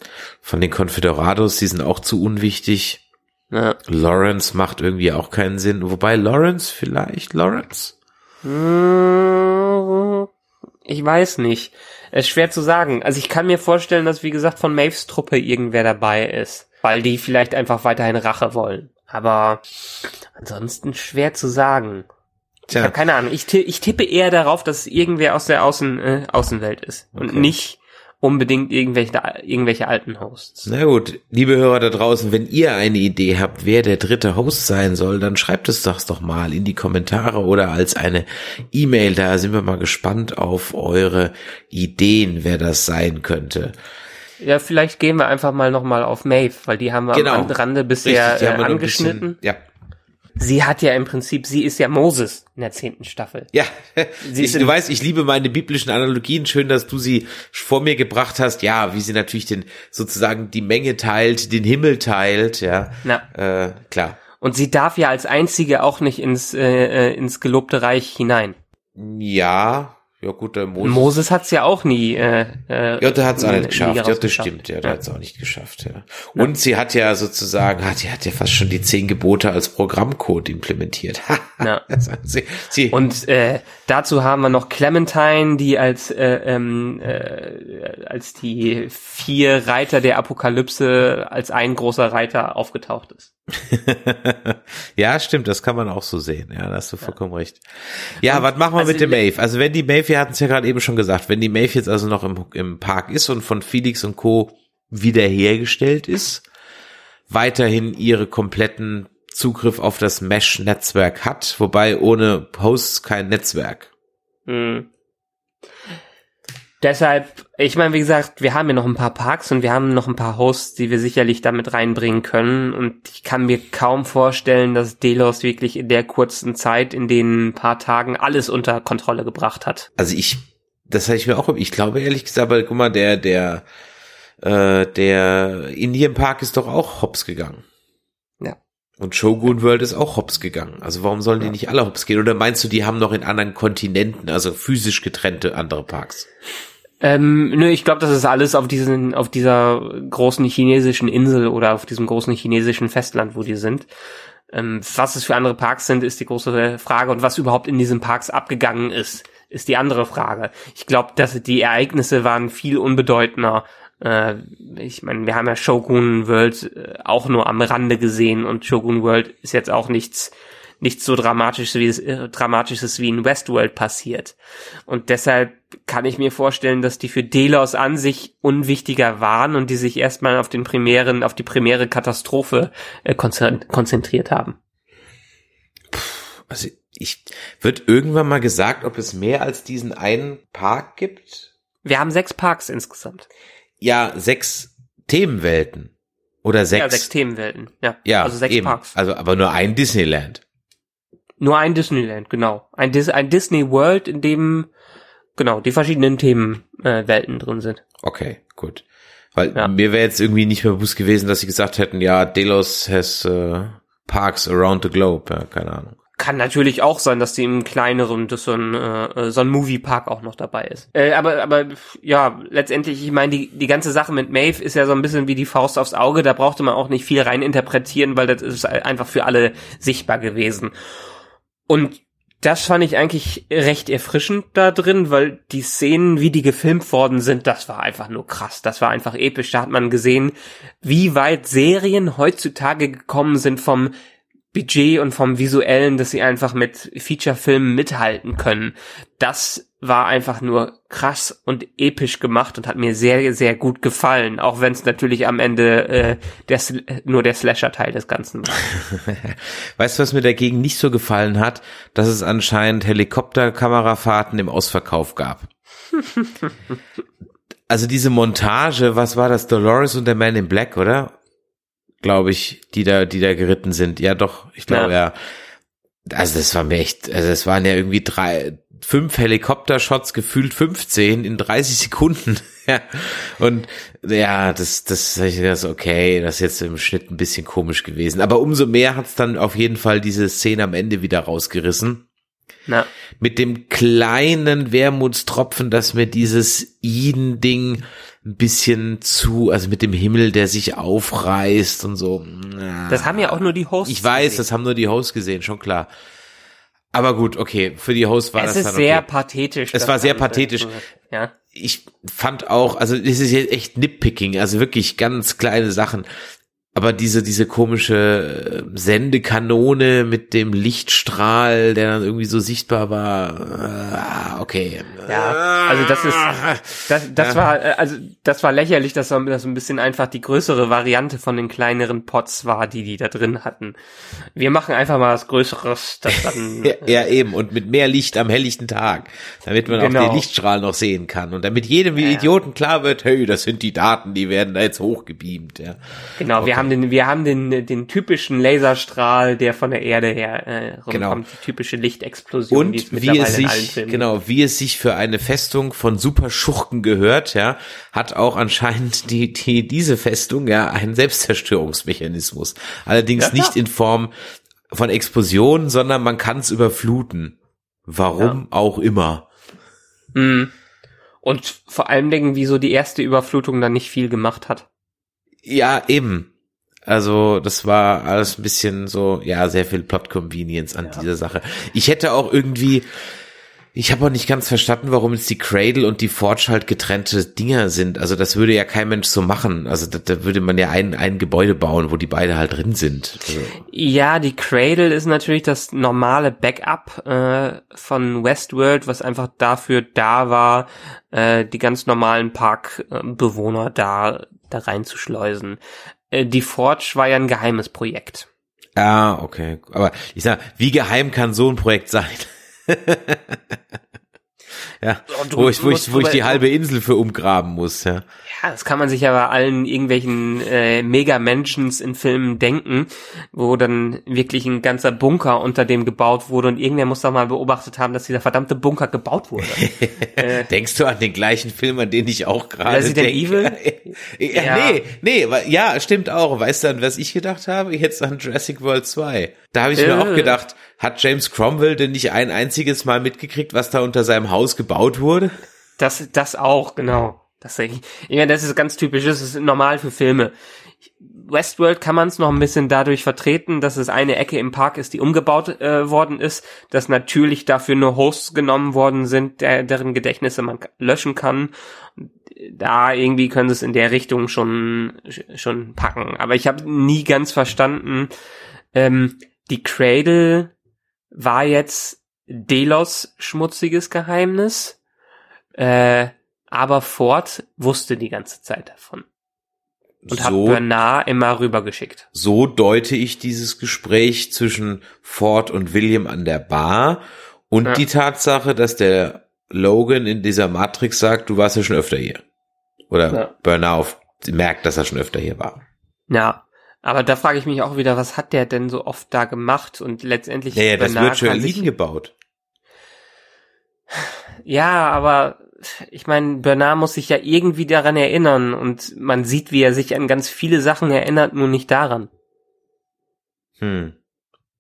Von den Confederados, die sind auch zu unwichtig. Ja. Lawrence macht irgendwie auch keinen Sinn. Wobei Lawrence vielleicht, Lawrence? Hm, Ich weiß nicht. Es ist schwer zu sagen. Also ich kann mir vorstellen, dass wie gesagt von Maves Truppe irgendwer dabei ist, weil die vielleicht einfach weiterhin Rache wollen. Aber ansonsten schwer zu sagen. Ich Tja, habe keine Ahnung. Ich, ich tippe eher darauf, dass es irgendwer aus der Außen, äh, Außenwelt ist und Okay. nicht unbedingt irgendwelche, irgendwelche alten Hosts. na gut, liebe Hörer da draußen, wenn ihr eine Idee habt, wer der dritte Host sein soll, dann schreibt es doch doch mal in die Kommentare oder als eine E-Mail. Da sind wir mal gespannt auf eure Ideen, wer das sein könnte. Ja, vielleicht gehen wir einfach mal nochmal auf Maeve, weil die haben wir Genau. am Rande bisher Richtig, äh, ein bisschen- angeschnitten. Ja, Sie hat ja im Prinzip, sie ist ja Moses in der zehnten Staffel. Ja, Sie ich, du weißt, ich liebe meine biblischen Analogien. Schön, dass du sie vor mir gebracht hast. Ja, wie sie natürlich den sozusagen die Menge teilt, den Himmel teilt. Ja, Na. äh, klar. Und sie darf ja als einzige auch nicht ins, äh, äh, ins gelobte Reich hinein. Ja, ja gut, der Moses. Moses hat's ja auch nie. Äh, äh, ja, der hat es auch nicht geschafft. Ja, das stimmt. Ja, der hat es auch nicht geschafft. Ja. Und sie hat ja sozusagen, hat, die hat ja fast schon die zehn Gebote als Programmcode implementiert. Ja. sie, sie, Und äh, dazu haben wir noch Clementine, die als äh, ähm, äh, als die vier Reiter der Apokalypse als ein großer Reiter aufgetaucht ist. ja, stimmt, das kann man auch so sehen. Ja, da hast du vollkommen recht. Ja, was machen wir also mit dem Maeve? Also wenn die Maeve, wir hatten es ja gerade eben schon gesagt, wenn die Maeve jetzt also noch im, im Park ist und von Felix und Co. wiederhergestellt ist, weiterhin ihre kompletten Zugriff auf das Mesh-Netzwerk hat, wobei ohne Hosts kein Netzwerk. Mhm. Deshalb, ich meine, wie gesagt, wir haben ja noch ein paar Parks und wir haben noch ein paar Hosts, die wir sicherlich damit reinbringen können. Und ich kann mir kaum vorstellen, dass Delos wirklich in der kurzen Zeit, in den paar Tagen, alles unter Kontrolle gebracht hat. Also ich, das habe ich mir auch, ich glaube ehrlich gesagt, aber guck mal, der, der, äh, der Indian Park ist doch auch hops gegangen. Und Shogun World ist auch hops gegangen. Also warum sollen die nicht alle hops gehen? Oder meinst du, die haben noch in anderen Kontinenten, also physisch getrennte andere Parks? Ähm, nö, ich glaube, das ist alles auf diesen, auf dieser großen chinesischen Insel oder auf diesem großen chinesischen Festland, wo die sind. Ähm, was es für andere Parks sind, ist die große Frage und was überhaupt in diesen Parks abgegangen ist, ist die andere Frage. Ich glaube, dass die Ereignisse waren viel unbedeutender. Äh, ich meine, wir haben ja Shogun World äh, auch nur am Rande gesehen und Shogun World ist jetzt auch nichts nichts so dramatisches wie, es- äh, dramatisches wie in Westworld passiert. Und deshalb kann ich mir vorstellen, dass die für Delos an sich unwichtiger waren und die sich erstmal auf den primären, auf die primäre Katastrophe äh, konzentriert haben. Also ich, wird irgendwann mal gesagt, ob es mehr als diesen einen Park gibt? Wir haben sechs Parks insgesamt. Ja, sechs Themenwelten. Oder sechs. Ja, sechs Themenwelten. Ja, Ja, also sechs eben. Parks. Also, aber nur ein Disneyland. Nur ein Disneyland, genau. Ein, Dis ein Disney World, in dem genau die verschiedenen Themenwelten äh, drin sind. Okay, gut. Weil Ja. mir wäre jetzt irgendwie nicht mehr bewusst gewesen, dass sie gesagt hätten, ja, Delos has äh, parks around the globe. Ja, keine Ahnung. Kann natürlich auch sein, dass die im kleineren, dass so ein, äh, so ein Moviepark auch noch dabei ist. Äh, aber, aber ja, letztendlich, ich meine, die, die ganze Sache mit Maeve ist ja so ein bisschen wie die Faust aufs Auge. Da brauchte man auch nicht viel rein interpretieren, weil das ist einfach für alle sichtbar gewesen. Und das fand ich eigentlich recht erfrischend da drin, weil die Szenen, wie die gefilmt worden sind, das war einfach nur krass. Das war einfach episch. Da hat man gesehen, wie weit Serien heutzutage gekommen sind vom Budget und vom Visuellen, dass sie einfach mit Feature-Filmen mithalten können. Das war einfach nur krass und episch gemacht und hat mir sehr, sehr gut gefallen, auch wenn es natürlich am Ende äh, der, nur der Slasher-Teil des Ganzen war. Weißt du, was mir dagegen nicht so gefallen hat? Dass es anscheinend Helikopterkamerafahrten im Ausverkauf gab. also diese Montage, was war das? Dolores und der Man in Black, oder? Glaube ich, die da, die da geritten sind. Ja, doch, ich glaube ja. Also das war mir echt, also es waren ja irgendwie drei, fünf Helikopter-Shots, gefühlt 15 in 30 Sekunden. ja. Und ja, das, das, das okay, das ist jetzt im Schnitt ein bisschen komisch gewesen. Aber umso mehr hat's dann auf jeden Fall diese Szene am Ende wieder rausgerissen. Na. Mit dem kleinen Wermutstropfen, dass mir dieses Eden-Ding ein bisschen zu, also mit dem Himmel, der sich aufreißt und so. Das haben ja auch nur die Hosts Ich weiß, gesehen. das haben nur die Hosts gesehen, schon klar. Aber gut, okay, für die Hosts war Es das ist dann sehr okay. pathetisch. Es war sehr pathetisch. Ja. ich fand auch, also das ist jetzt echt Nitpicking, also wirklich ganz kleine Sachen. Aber diese, diese komische äh, Sendekanone mit dem Lichtstrahl, der dann irgendwie so sichtbar war, äh, okay. Ja, also das ist, das, das war, äh, also das war lächerlich, dass das so ein bisschen einfach die größere Variante von den kleineren Pots war, die die da drin hatten. Wir machen einfach mal was Größeres, das dann. Ja, ja, eben. Und mit mehr Licht am helllichten Tag. Damit man auch Genau. den Lichtstrahl noch sehen kann. Und damit jedem Ja. Idioten klar wird, hey, das sind die Daten, die werden da jetzt hochgebeamt, ja. Genau, wir haben den, wir haben den, den typischen Laserstrahl, der von der Erde her äh, rumkommt, Genau. die typische Lichtexplosion, Und wie es sich, genau, wie es sich für eine Festung von Superschurken gehört, ja, hat auch anscheinend die, die, diese Festung, ja, einen Selbstzerstörungsmechanismus. Allerdings Ja, nicht ja. in Form von Explosionen, sondern man kann es überfluten. Warum auch immer. Mhm. Und vor allen Dingen, wieso die erste Überflutung dann nicht viel gemacht hat. Ja, eben. Also, das war alles ein bisschen so, ja, sehr viel Plot-Convenience an dieser Sache. Ich hätte auch irgendwie, ich habe auch nicht ganz verstanden, warum jetzt die Cradle und die Forge halt getrennte Dinger sind. Also, das würde ja kein Mensch so machen. Also, da, da würde man ja ein, ein Gebäude bauen, wo die beide halt drin sind. Also, Ja, die Cradle ist natürlich das normale Backup äh, von Westworld, was einfach dafür da war, äh, die ganz normalen Parkbewohner da da reinzuschleusen. Äh, die Forge war ja ein geheimes Projekt. ah, okay. Aber ich sag, wie geheim kann so ein Projekt sein? ja, du wo ich, wo ich, wo ich die halbe Insel für umgraben muss, ja. Ja, das kann man sich ja bei allen irgendwelchen äh, Mega-Mentions in Filmen denken, wo dann wirklich ein ganzer Bunker unter dem gebaut wurde und irgendwer muss doch mal beobachtet haben, dass dieser verdammte Bunker gebaut wurde. Denkst du an den gleichen Film, an den ich auch gerade Resident denke? Evil? ja, Ja. Nee, nee, ja, stimmt auch. Weißt du, an was ich gedacht habe? Jetzt an Jurassic World 2. Da habe ich mir Äh. auch gedacht, hat James Cromwell denn nicht ein einziges Mal mitgekriegt, was da unter seinem Haus gebaut wurde? Das, das auch, genau. Das, ich meine, das ist ganz typisch, das ist normal für Filme. Westworld kann man es noch ein bisschen dadurch vertreten, dass es eine Ecke im Park ist, die umgebaut äh, worden ist, dass natürlich dafür nur Hosts genommen worden sind, der, deren Gedächtnisse man löschen kann. Da irgendwie können sie es in der Richtung schon schon packen. Aber ich habe nie ganz verstanden. Ähm, die Cradle war jetzt Delos schmutziges Geheimnis. Äh, aber Ford wusste die ganze Zeit davon und hat so, Bernard immer rübergeschickt. so deute ich dieses Gespräch zwischen Ford und William an der Bar und Ja. die Tatsache, dass der Logan in dieser Matrix sagt, du warst ja schon öfter hier. Oder Ja. Bernard auf, merkt, dass er schon öfter hier war. Ja, aber da frage ich mich auch wieder, was hat der denn so oft da gemacht und letztendlich Ja, ja, das sich- Eden gebaut. Ja, aber ich meine, Bernard muss sich ja irgendwie daran erinnern und man sieht, wie er sich an ganz viele Sachen erinnert, nur nicht daran. Hm.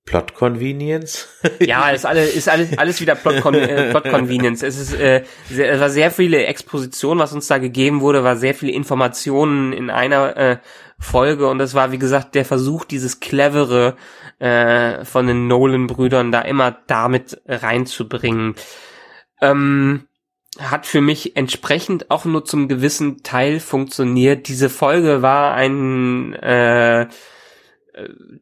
Plot Convenience? Ja, ist alles, ist alles, alles wieder Plot, -Con äh, Plot Convenience. Es ist, äh, sehr, es war sehr viele Exposition, was uns da gegeben wurde, war sehr viele Informationen in einer äh, Folge und es war, wie gesagt, der Versuch, dieses clevere äh, von den Nolan-Brüdern da immer damit reinzubringen. Ähm, hat für mich entsprechend auch nur zum gewissen Teil funktioniert. Diese Folge war ein äh,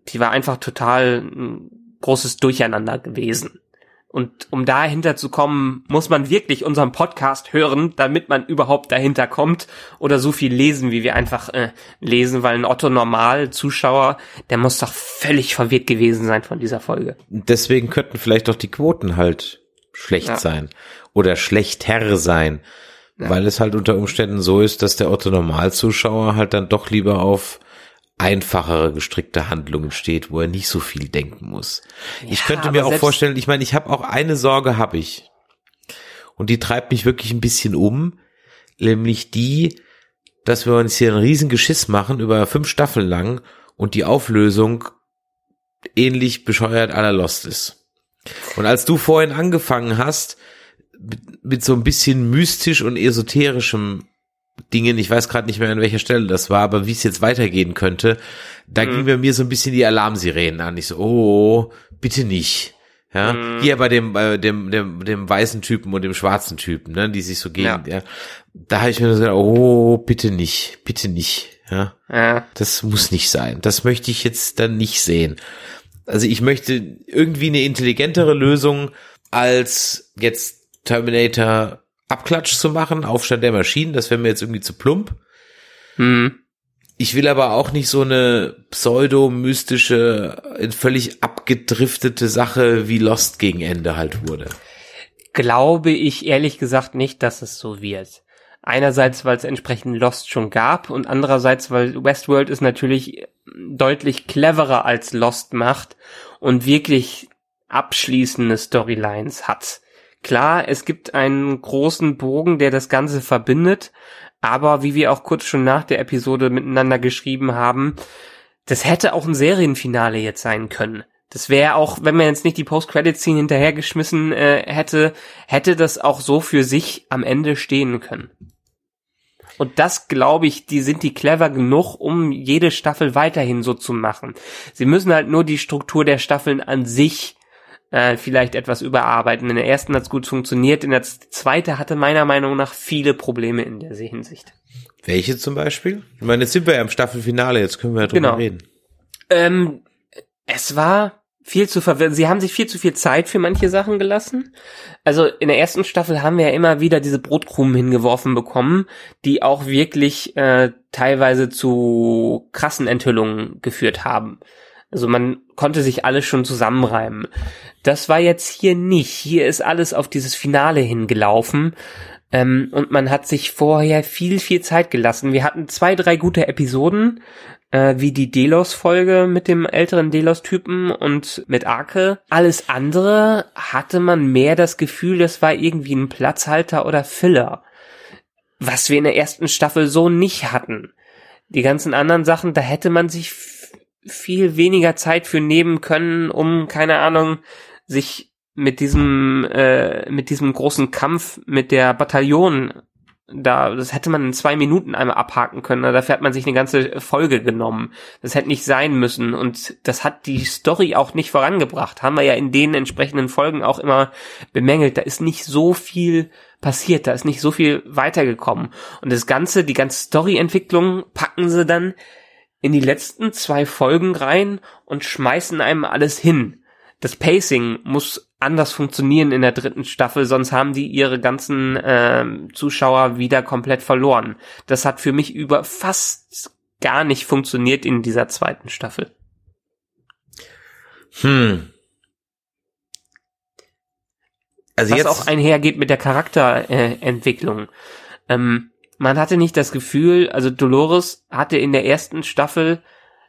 die war einfach total ein großes Durcheinander gewesen. Und um dahinter zu kommen, muss man wirklich unseren Podcast hören, damit man überhaupt dahinter kommt oder so viel lesen, wie wir einfach äh, lesen, weil ein Otto Normal Zuschauer, der muss doch völlig verwirrt gewesen sein von dieser Folge. Deswegen könnten vielleicht auch die Quoten halt schlecht Ja. sein oder schlechter sein, weil es halt unter Umständen so ist, dass der Otto Normalzuschauer halt dann doch lieber auf einfachere gestrickte Handlungen steht, wo er nicht so viel denken muss. ich Ja, könnte aber mir auch vorstellen, ich meine, ich habe auch eine Sorge habe ich. Und die treibt mich wirklich ein bisschen um, nämlich die, dass wir uns hier einen riesen Geschiss machen über fünf Staffeln lang und die Auflösung ähnlich bescheuert aller Lost ist. Und als du vorhin angefangen hast, mit, mit so ein bisschen mystisch und esoterischem Dingen, ich weiß gerade nicht mehr an welcher Stelle das war, aber wie es jetzt weitergehen könnte, da mhm. ging bei mir so ein bisschen die Alarmsirenen an. Ich so, oh, bitte nicht. Ja, mhm. hier bei dem, bei dem, dem, dem weißen Typen und dem schwarzen Typen, ne, die sich so gegen, ja, ja da habe ich mir so gedacht, oh, bitte nicht, bitte nicht. Ja, ja, das muss nicht sein. Das möchte ich jetzt dann nicht sehen. Also ich möchte irgendwie eine intelligentere Lösung als jetzt Terminator Abklatsch zu machen, Aufstand der Maschinen, das wäre mir jetzt irgendwie zu plump. Mhm. Ich will aber auch nicht so eine pseudo-mystische, völlig abgedriftete Sache wie Lost gegen Ende halt wurde. Glaube ich ehrlich gesagt nicht, dass es so wird. Einerseits, weil es entsprechend Lost schon gab und andererseits, weil Westworld ist natürlich deutlich cleverer als Lost macht und wirklich abschließende Storylines hat. Klar, es gibt einen großen Bogen, der das Ganze verbindet, aber wie wir auch kurz schon nach der Episode miteinander geschrieben haben, das hätte auch ein Serienfinale jetzt sein können. Das wäre auch, wenn man jetzt nicht die Post-Credit-Scene hinterhergeschmissen äh, hätte, hätte das auch so für sich am Ende stehen können. Und das glaube ich, die sind die clever genug, um jede Staffel weiterhin so zu machen. Sie müssen halt nur die Struktur der Staffeln an sich äh, vielleicht etwas überarbeiten. In der ersten hat es gut funktioniert, in der zweiten hatte meiner Meinung nach viele Probleme in der Hinsicht. Welche zum Beispiel? Ich meine, jetzt sind wir ja im Staffelfinale, jetzt können wir ja drüber genau. reden. Ähm, es war viel zu verwirrend. Sie haben sich viel zu viel Zeit für manche Sachen gelassen. Also in der ersten Staffel haben wir ja immer wieder diese Brotkrumen hingeworfen bekommen, die auch wirklich äh, teilweise zu krassen Enthüllungen geführt haben. Also man konnte sich alles schon zusammenreimen. Das war jetzt hier nicht. Hier ist alles auf dieses Finale hingelaufen. Ähm, und man hat sich vorher viel, viel Zeit gelassen. Wir hatten zwei, drei gute Episoden äh, wie die Delos-Folge mit dem älteren Delos-Typen und mit Arke. Alles andere hatte man mehr das Gefühl, das war irgendwie ein Platzhalter oder Filler. Was wir in der ersten Staffel so nicht hatten. Die ganzen anderen Sachen, da hätte man sich viel weniger Zeit für nehmen können, um, keine Ahnung, sich mit diesem, äh, mit diesem großen Kampf mit der Bataillon da, das hätte man in zwei Minuten einmal abhaken können. Dafür hat man sich eine ganze Folge genommen. Das hätte nicht sein müssen. Und das hat die Story auch nicht vorangebracht. Haben wir ja in den entsprechenden Folgen auch immer bemängelt. Da ist nicht so viel passiert. Da ist nicht so viel weitergekommen. Und das Ganze, die ganze Storyentwicklung packen sie dann in die letzten zwei Folgen rein und schmeißen einem alles hin. Das Pacing muss anders funktionieren in der dritten Staffel, sonst haben die ihre ganzen äh, Zuschauer wieder komplett verloren. Das hat für mich über fast gar nicht funktioniert in dieser zweiten Staffel. Hm. Also Was jetzt auch einhergeht mit der Charakterentwicklung. Äh, ähm, man hatte nicht das Gefühl, also Dolores hatte in der ersten Staffel,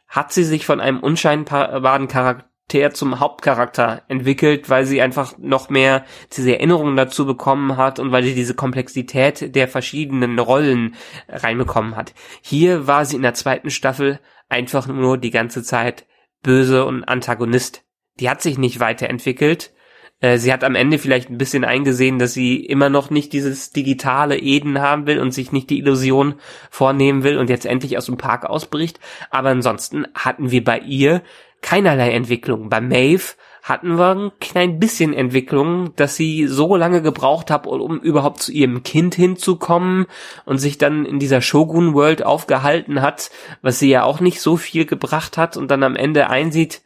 hat sie sich von einem unscheinbaren Charakter zum Hauptcharakter entwickelt, weil sie einfach noch mehr diese Erinnerungen dazu bekommen hat und weil sie diese Komplexität der verschiedenen Rollen reinbekommen hat. Hier war sie in der zweiten Staffel einfach nur die ganze Zeit böse und Antagonist. Die hat sich nicht weiterentwickelt. Äh, sie hat am Ende vielleicht ein bisschen eingesehen, dass sie immer noch nicht dieses digitale Eden haben will und sich nicht die Illusion vornehmen will und jetzt endlich aus dem Park ausbricht. Aber ansonsten hatten wir bei ihr keinerlei Entwicklung. Bei Maeve hatten wir ein klein bisschen Entwicklung, dass sie so lange gebraucht hat, um überhaupt zu ihrem Kind hinzukommen und sich dann in dieser Shogun World aufgehalten hat, was sie ja auch nicht so viel gebracht hat und dann am Ende einsieht,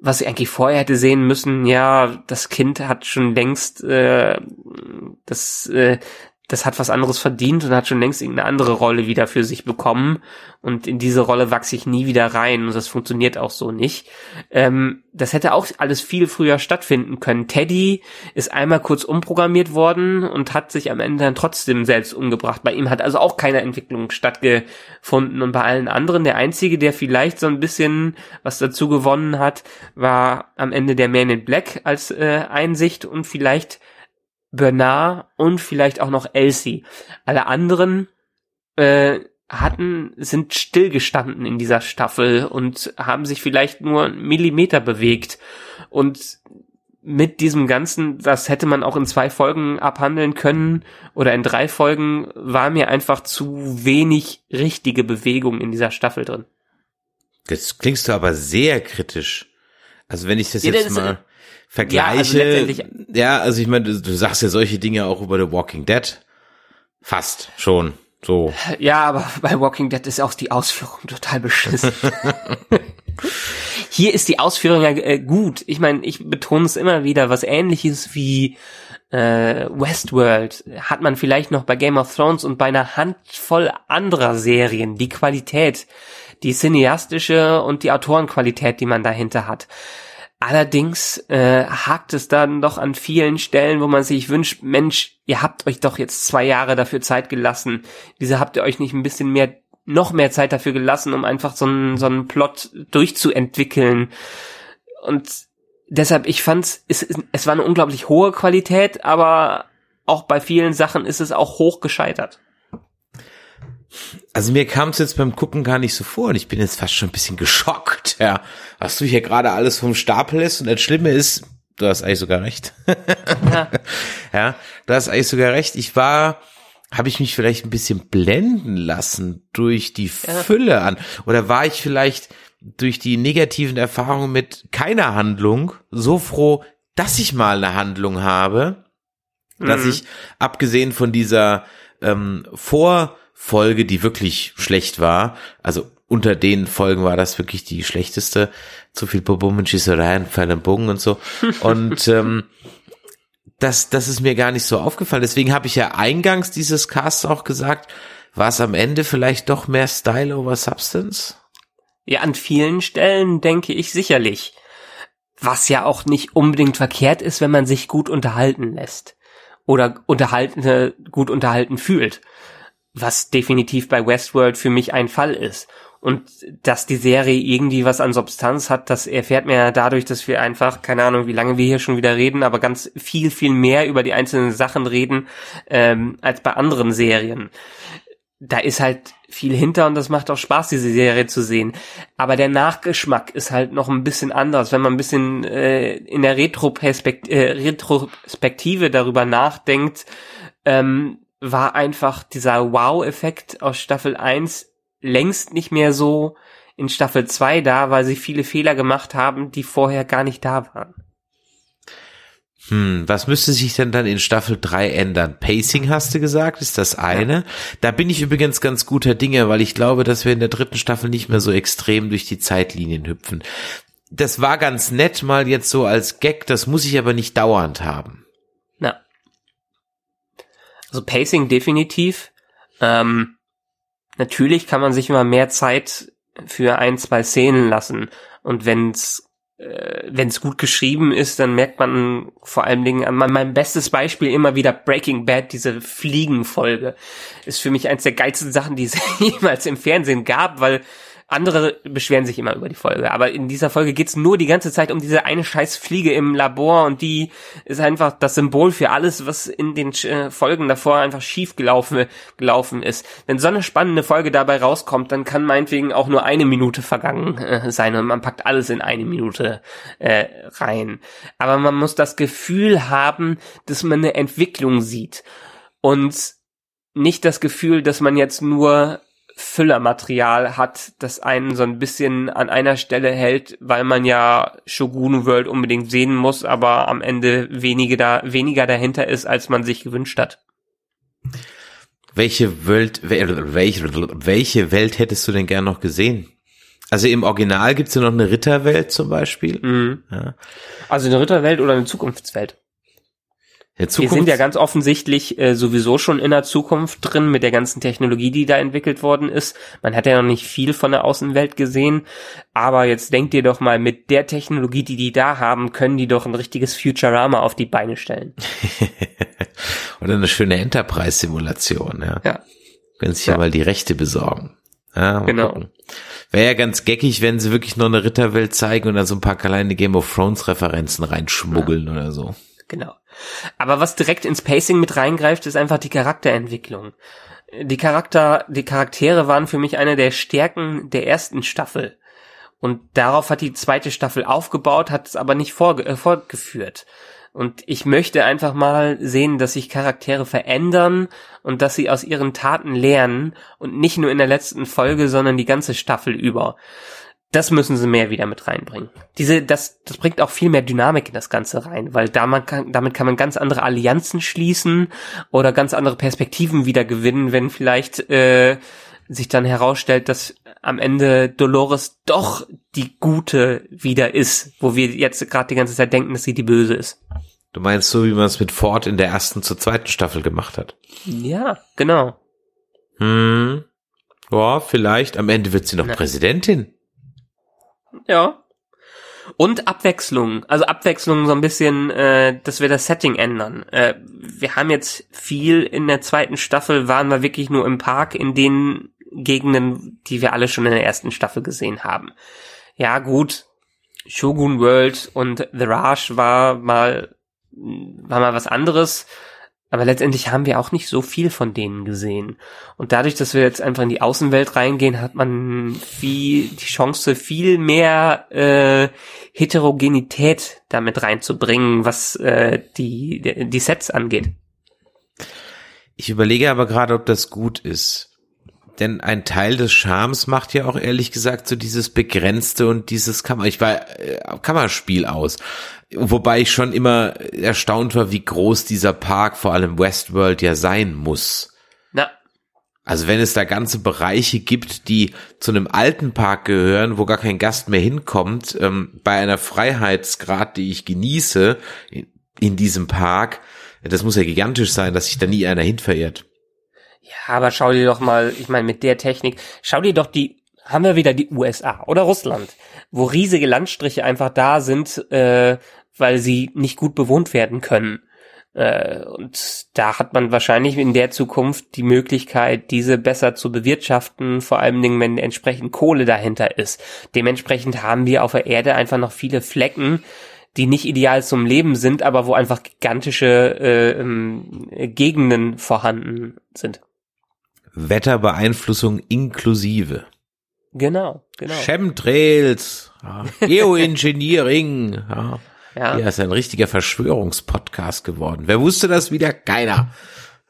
was sie eigentlich vorher hätte sehen müssen, ja, das Kind hat schon längst äh, das äh, das hat was anderes verdient und hat schon längst irgendeine andere Rolle wieder für sich bekommen. Und in diese Rolle wachse ich nie wieder rein und das funktioniert auch so nicht. Ähm, das hätte auch alles viel früher stattfinden können. Teddy ist einmal kurz umprogrammiert worden und hat sich am Ende dann trotzdem selbst umgebracht. Bei ihm hat also auch keine Entwicklung stattgefunden. Und bei allen anderen, der einzige, der vielleicht so ein bisschen was dazu gewonnen hat, war am Ende der Man in Black als äh, Einsicht und vielleicht Bernard und vielleicht auch noch Elsie. Alle anderen äh, hatten, sind stillgestanden in dieser Staffel und haben sich vielleicht nur einen Millimeter bewegt. Und mit diesem Ganzen, das hätte man auch in zwei Folgen abhandeln können oder in drei Folgen, war mir einfach zu wenig richtige Bewegung in dieser Staffel drin. Das klingst du aber sehr kritisch. Also wenn ich das Ja, jetzt das- mal vergleiche, Ja, also ja, also ich meine, du, du sagst ja solche Dinge auch über The Walking Dead. Fast schon. So. Ja, aber bei Walking Dead ist auch die Ausführung total beschissen. Hier ist die Ausführung ja äh, gut. Ich meine, ich betone es immer wieder, was ähnliches wie äh, Westworld hat man vielleicht noch bei Game of Thrones und bei einer Handvoll anderer Serien. Die Qualität, die cineastische und die Autorenqualität, die man dahinter hat. Allerdings äh, hakt es dann doch an vielen Stellen, wo man sich wünscht, Mensch, ihr habt euch doch jetzt zwei Jahre dafür Zeit gelassen. Wieso habt ihr euch nicht ein bisschen mehr, noch mehr Zeit dafür gelassen, um einfach so einen, so einen Plot durchzuentwickeln? Und deshalb, ich fand's, es, es war eine unglaublich hohe Qualität, aber auch bei vielen Sachen ist es auch hoch gescheitert. Also mir kam es jetzt beim Gucken gar nicht so vor und ich bin jetzt fast schon ein bisschen geschockt, ja. Was du hier gerade alles vom Stapel lässt und das Schlimme ist, du hast eigentlich sogar recht. Ja. ja, du hast eigentlich sogar recht. Ich war, habe ich mich vielleicht ein bisschen blenden lassen durch die Fülle an oder war ich vielleicht durch die negativen Erfahrungen mit keiner Handlung so froh, dass ich mal eine Handlung habe, dass Mhm. ich abgesehen von dieser ähm, Vorfolge, die wirklich schlecht war, also unter den Folgen war das wirklich die schlechteste, zu viel Bobum und Schießereien, Pfeil und Bogen und so. Und ähm, das, das ist mir gar nicht so aufgefallen. Deswegen habe ich ja eingangs dieses Cast auch gesagt, war es am Ende vielleicht doch mehr Style over Substance? Ja, an vielen Stellen denke ich sicherlich. Was ja auch nicht unbedingt verkehrt ist, wenn man sich gut unterhalten lässt. Oder unterhalten, gut unterhalten fühlt. Was definitiv bei Westworld für mich ein Fall ist. Und dass die Serie irgendwie was an Substanz hat, das erfährt man ja dadurch, dass wir einfach, keine Ahnung, wie lange wir hier schon wieder reden, aber ganz viel, viel mehr über die einzelnen Sachen reden, ähm, als bei anderen Serien da ist halt viel hinter und das macht auch Spaß, diese Serie zu sehen. Aber der Nachgeschmack ist halt noch ein bisschen anders. Wenn man ein bisschen äh, in der Retroperspekt äh, Retrospektive darüber nachdenkt, ähm, war einfach dieser Wow-Effekt aus Staffel 1 längst nicht mehr so in Staffel 2 da, weil sie viele Fehler gemacht haben, die vorher gar nicht da waren. Hm, was müsste sich denn dann in Staffel 3 ändern? Pacing hast du gesagt, ist das eine. Da bin ich übrigens ganz guter Dinge, weil ich glaube, dass wir in der dritten Staffel nicht mehr so extrem durch die Zeitlinien hüpfen. Das war ganz nett mal jetzt so als Gag, das muss ich aber nicht dauernd haben. Also Pacing definitiv. Ähm, natürlich kann man sich immer mehr Zeit für ein, zwei Szenen lassen. Und wenn's äh, wenn's gut geschrieben ist, dann merkt man vor allen Dingen an mein bestes Beispiel immer wieder Breaking Bad, diese Fliegenfolge. Ist für mich eins der geilsten Sachen, die es jemals im Fernsehen gab, weil andere beschweren sich immer über die Folge, aber in dieser Folge geht's nur die ganze Zeit um diese eine scheiß Fliege im Labor und die ist einfach das Symbol für alles, was in den äh, Folgen davor einfach schief gelaufen, gelaufen ist. Wenn so eine spannende Folge dabei rauskommt, dann kann meinetwegen auch nur eine Minute vergangen äh, sein und man packt alles in eine Minute äh, rein. Aber man muss das Gefühl haben, dass man eine Entwicklung sieht und nicht das Gefühl, dass man jetzt nur Füllermaterial hat, das einen so ein bisschen an einer Stelle hält, weil man ja Shogun World unbedingt sehen muss, aber am Ende wenige da, weniger dahinter ist, als man sich gewünscht hat. Welche Welt, wel- welche, welche Welt hättest du denn gern noch gesehen? Also im Original gibt's ja noch eine Ritterwelt zum Beispiel. Mhm. Ja. Also eine Ritterwelt oder eine Zukunftswelt? Der Wir Zukunft, sind ja ganz offensichtlich äh, sowieso schon in der Zukunft drin mit der ganzen Technologie, die da entwickelt worden ist. Man hat ja noch nicht viel von der Außenwelt gesehen, aber jetzt denkt ihr doch mal, mit der Technologie, die die da haben, können die doch ein richtiges Futurama auf die Beine stellen. oder eine schöne Enterprise-Simulation, ja. Ja. Können sich ja. Ja. mal die Rechte besorgen. Ja, Genau. gucken. Wäre ja ganz geckig, wenn sie wirklich noch eine Ritterwelt zeigen und dann so ein paar kleine Game of Thrones Referenzen reinschmuggeln oder so. Genau. Aber was direkt ins Pacing mit reingreift, ist einfach die Charakterentwicklung. Die Charakter, die Charaktere waren für mich eine der Stärken der ersten Staffel. Und darauf hat die zweite Staffel aufgebaut, hat es aber nicht äh, fortgeführt. Und ich möchte einfach mal sehen, dass sich Charaktere verändern und dass sie aus ihren Taten lernen und nicht nur in der letzten Folge, sondern die ganze Staffel über. Das müssen sie mehr wieder mit reinbringen. Diese, das, das bringt auch viel mehr Dynamik in das Ganze rein, weil da man kann, damit kann man ganz andere Allianzen schließen oder ganz andere Perspektiven wieder gewinnen, wenn vielleicht äh, sich dann herausstellt, dass am Ende Dolores doch die Gute wieder ist, wo wir jetzt gerade die ganze Zeit denken, dass sie die Böse ist. Du meinst so, wie man es mit Ford in der ersten zur zweiten Staffel gemacht hat? Ja, genau. Hm. Ja, vielleicht. Am Ende wird sie noch Na. Präsidentin. Ja. Und Abwechslung, also Abwechslung so ein bisschen, äh, dass wir das Setting ändern. Äh, wir haben jetzt viel in der zweiten Staffel, waren wir wirklich nur im Park in den Gegenden, die wir alle schon in der ersten Staffel gesehen haben. Ja, gut, Shogun World und The Raj war mal, war mal was anderes. Aber letztendlich haben wir auch nicht so viel von denen gesehen. Und dadurch, dass wir jetzt einfach in die Außenwelt reingehen, hat man viel, die Chance, viel mehr äh, Heterogenität damit reinzubringen, was äh, die, die Sets angeht. Ich überlege aber gerade, ob das gut ist. Denn ein Teil des Charmes macht ja auch ehrlich gesagt so dieses Begrenzte und dieses Kammer, ich war äh, Kammerspiel aus. Wobei ich schon immer erstaunt war, wie groß dieser Park, vor allem Westworld, ja sein muss. Na, Also wenn es da ganze Bereiche gibt, die zu einem alten Park gehören, wo gar kein Gast mehr hinkommt, ähm, bei einer Freiheitsgrad, die ich genieße in, in diesem Park, das muss ja gigantisch sein, dass sich da nie einer hin verirrt. Ja, aber schau dir doch mal, ich meine, mit der Technik, schau dir doch die, haben wir wieder die USA oder Russland, wo riesige Landstriche einfach da sind, äh, weil sie nicht gut bewohnt werden können. Äh, und da hat man wahrscheinlich in der Zukunft die Möglichkeit, diese besser zu bewirtschaften, vor allem Dingen, wenn entsprechend Kohle dahinter ist. Dementsprechend haben wir auf der Erde einfach noch viele Flecken, die nicht ideal zum Leben sind, aber wo einfach gigantische äh, ähm, Gegenden vorhanden sind. Wetterbeeinflussung inklusive. Genau, genau. Chemtrails, ja, Geoengineering, ja. Ja. Ja, ist ein richtiger Verschwörungspodcast geworden. Wer wusste das wieder? Keiner.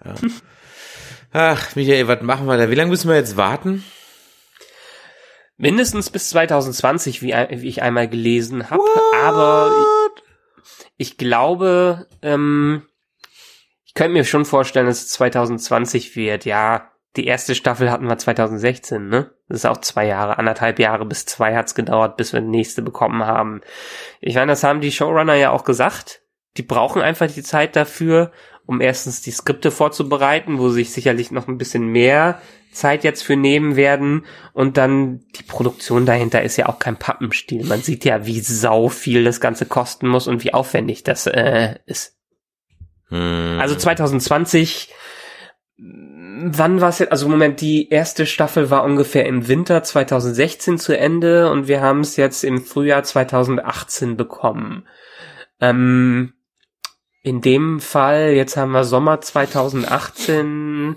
Ja. Ach, Michael, was machen wir da? Wie lange müssen wir jetzt warten? Mindestens bis 2020, wie, wie ich einmal gelesen habe. Aber ich glaube, ähm, ich könnte mir schon vorstellen, dass es 2020 wird. Ja, die erste Staffel hatten wir 2016, ne? Das ist auch zwei Jahre, anderthalb Jahre bis zwei hat's gedauert, bis wir die nächste bekommen haben. Ich meine, das haben die Showrunner ja auch gesagt. Die brauchen einfach die Zeit dafür, um erstens die Skripte vorzubereiten, wo sie sich sicherlich noch ein bisschen mehr Zeit jetzt für nehmen werden. Und dann die Produktion dahinter ist ja auch kein Pappenstiel. Man sieht ja, wie sau viel das Ganze kosten muss und wie aufwendig das äh, ist. Hm. Also 2020, wann war es jetzt? Also Moment, die erste Staffel war ungefähr im Winter 2016 zu Ende und wir haben es jetzt im Frühjahr 2018 bekommen. Ähm, in dem Fall, jetzt haben wir Sommer 2018,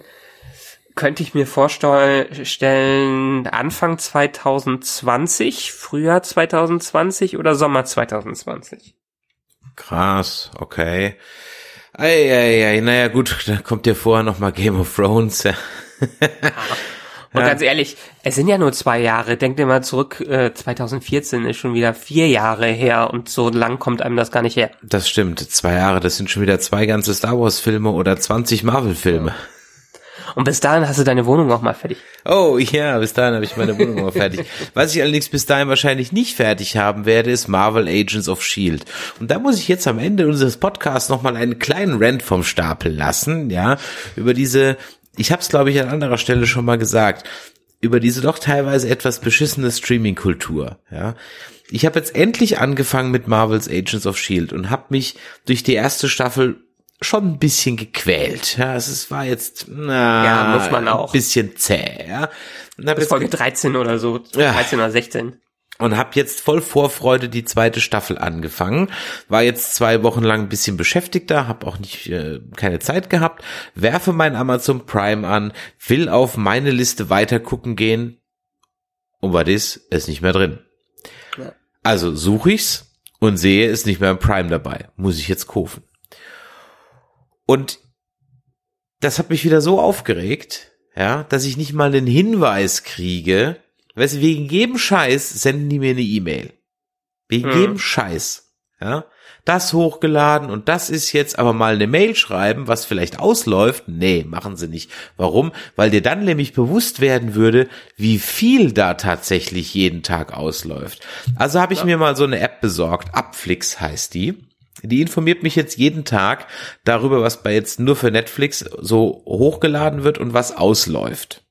könnte ich mir vorstellen, Anfang 2020, Frühjahr 2020 oder Sommer 2020? Krass, okay. Eieiei, naja gut, da kommt ja vorher noch mal Game of Thrones. Ja. Und Ja. ganz ehrlich, es sind ja nur zwei Jahre. Denkt dir mal zurück, äh, 2014 ist schon wieder vier Jahre her und so lang kommt einem das gar nicht her. Das stimmt, zwei Jahre, das sind schon wieder zwei ganze Star Wars Filme oder 20 Marvel Filme. Und bis dahin hast du deine Wohnung auch mal fertig. Oh ja, bis dahin habe ich meine Wohnung mal fertig. Was ich allerdings bis dahin wahrscheinlich nicht fertig haben werde, ist Marvel Agents of Shield. Und da muss ich jetzt am Ende unseres Podcasts nochmal einen kleinen Rant vom Stapel lassen, ja, über diese, ich habe es glaube ich an anderer Stelle schon mal gesagt, über diese doch teilweise etwas beschissene Streaming-Kultur, ja. Ich habe jetzt endlich angefangen mit Marvels Agents of Shield und habe mich durch die erste Staffel schon ein bisschen gequält. Ja, es ist- war jetzt na, Ja, muss man auch. ein bisschen zäh, ja. Bis Folge 13 oder so, Ja. 13 oder 16. und habe jetzt voll Vorfreude die zweite Staffel angefangen. War jetzt zwei Wochen lang ein bisschen beschäftigter, habe auch nicht äh, keine Zeit gehabt. Werfe mein Amazon Prime an, will auf meine Liste weiter gucken gehen. Und was ist? Ist nicht mehr drin. Also suche ich's und sehe, ist nicht mehr im Prime dabei. Muss ich jetzt kaufen. Und das hat mich wieder so aufgeregt, ja, dass ich nicht mal einen Hinweis kriege. Weißt du, wegen jedem Scheiß senden die mir eine E-Mail. Wegen Mhm. jedem Scheiß, ja. Das hochgeladen und das ist jetzt aber mal eine Mail schreiben, was vielleicht ausläuft. Nee, machen sie nicht. Warum? Weil dir dann nämlich bewusst werden würde, wie viel da tatsächlich jeden Tag ausläuft. Also habe ich mir mal so eine App besorgt. Upflix heißt die. Die informiert mich jetzt jeden Tag darüber, was bei jetzt nur für Netflix so hochgeladen wird und was ausläuft.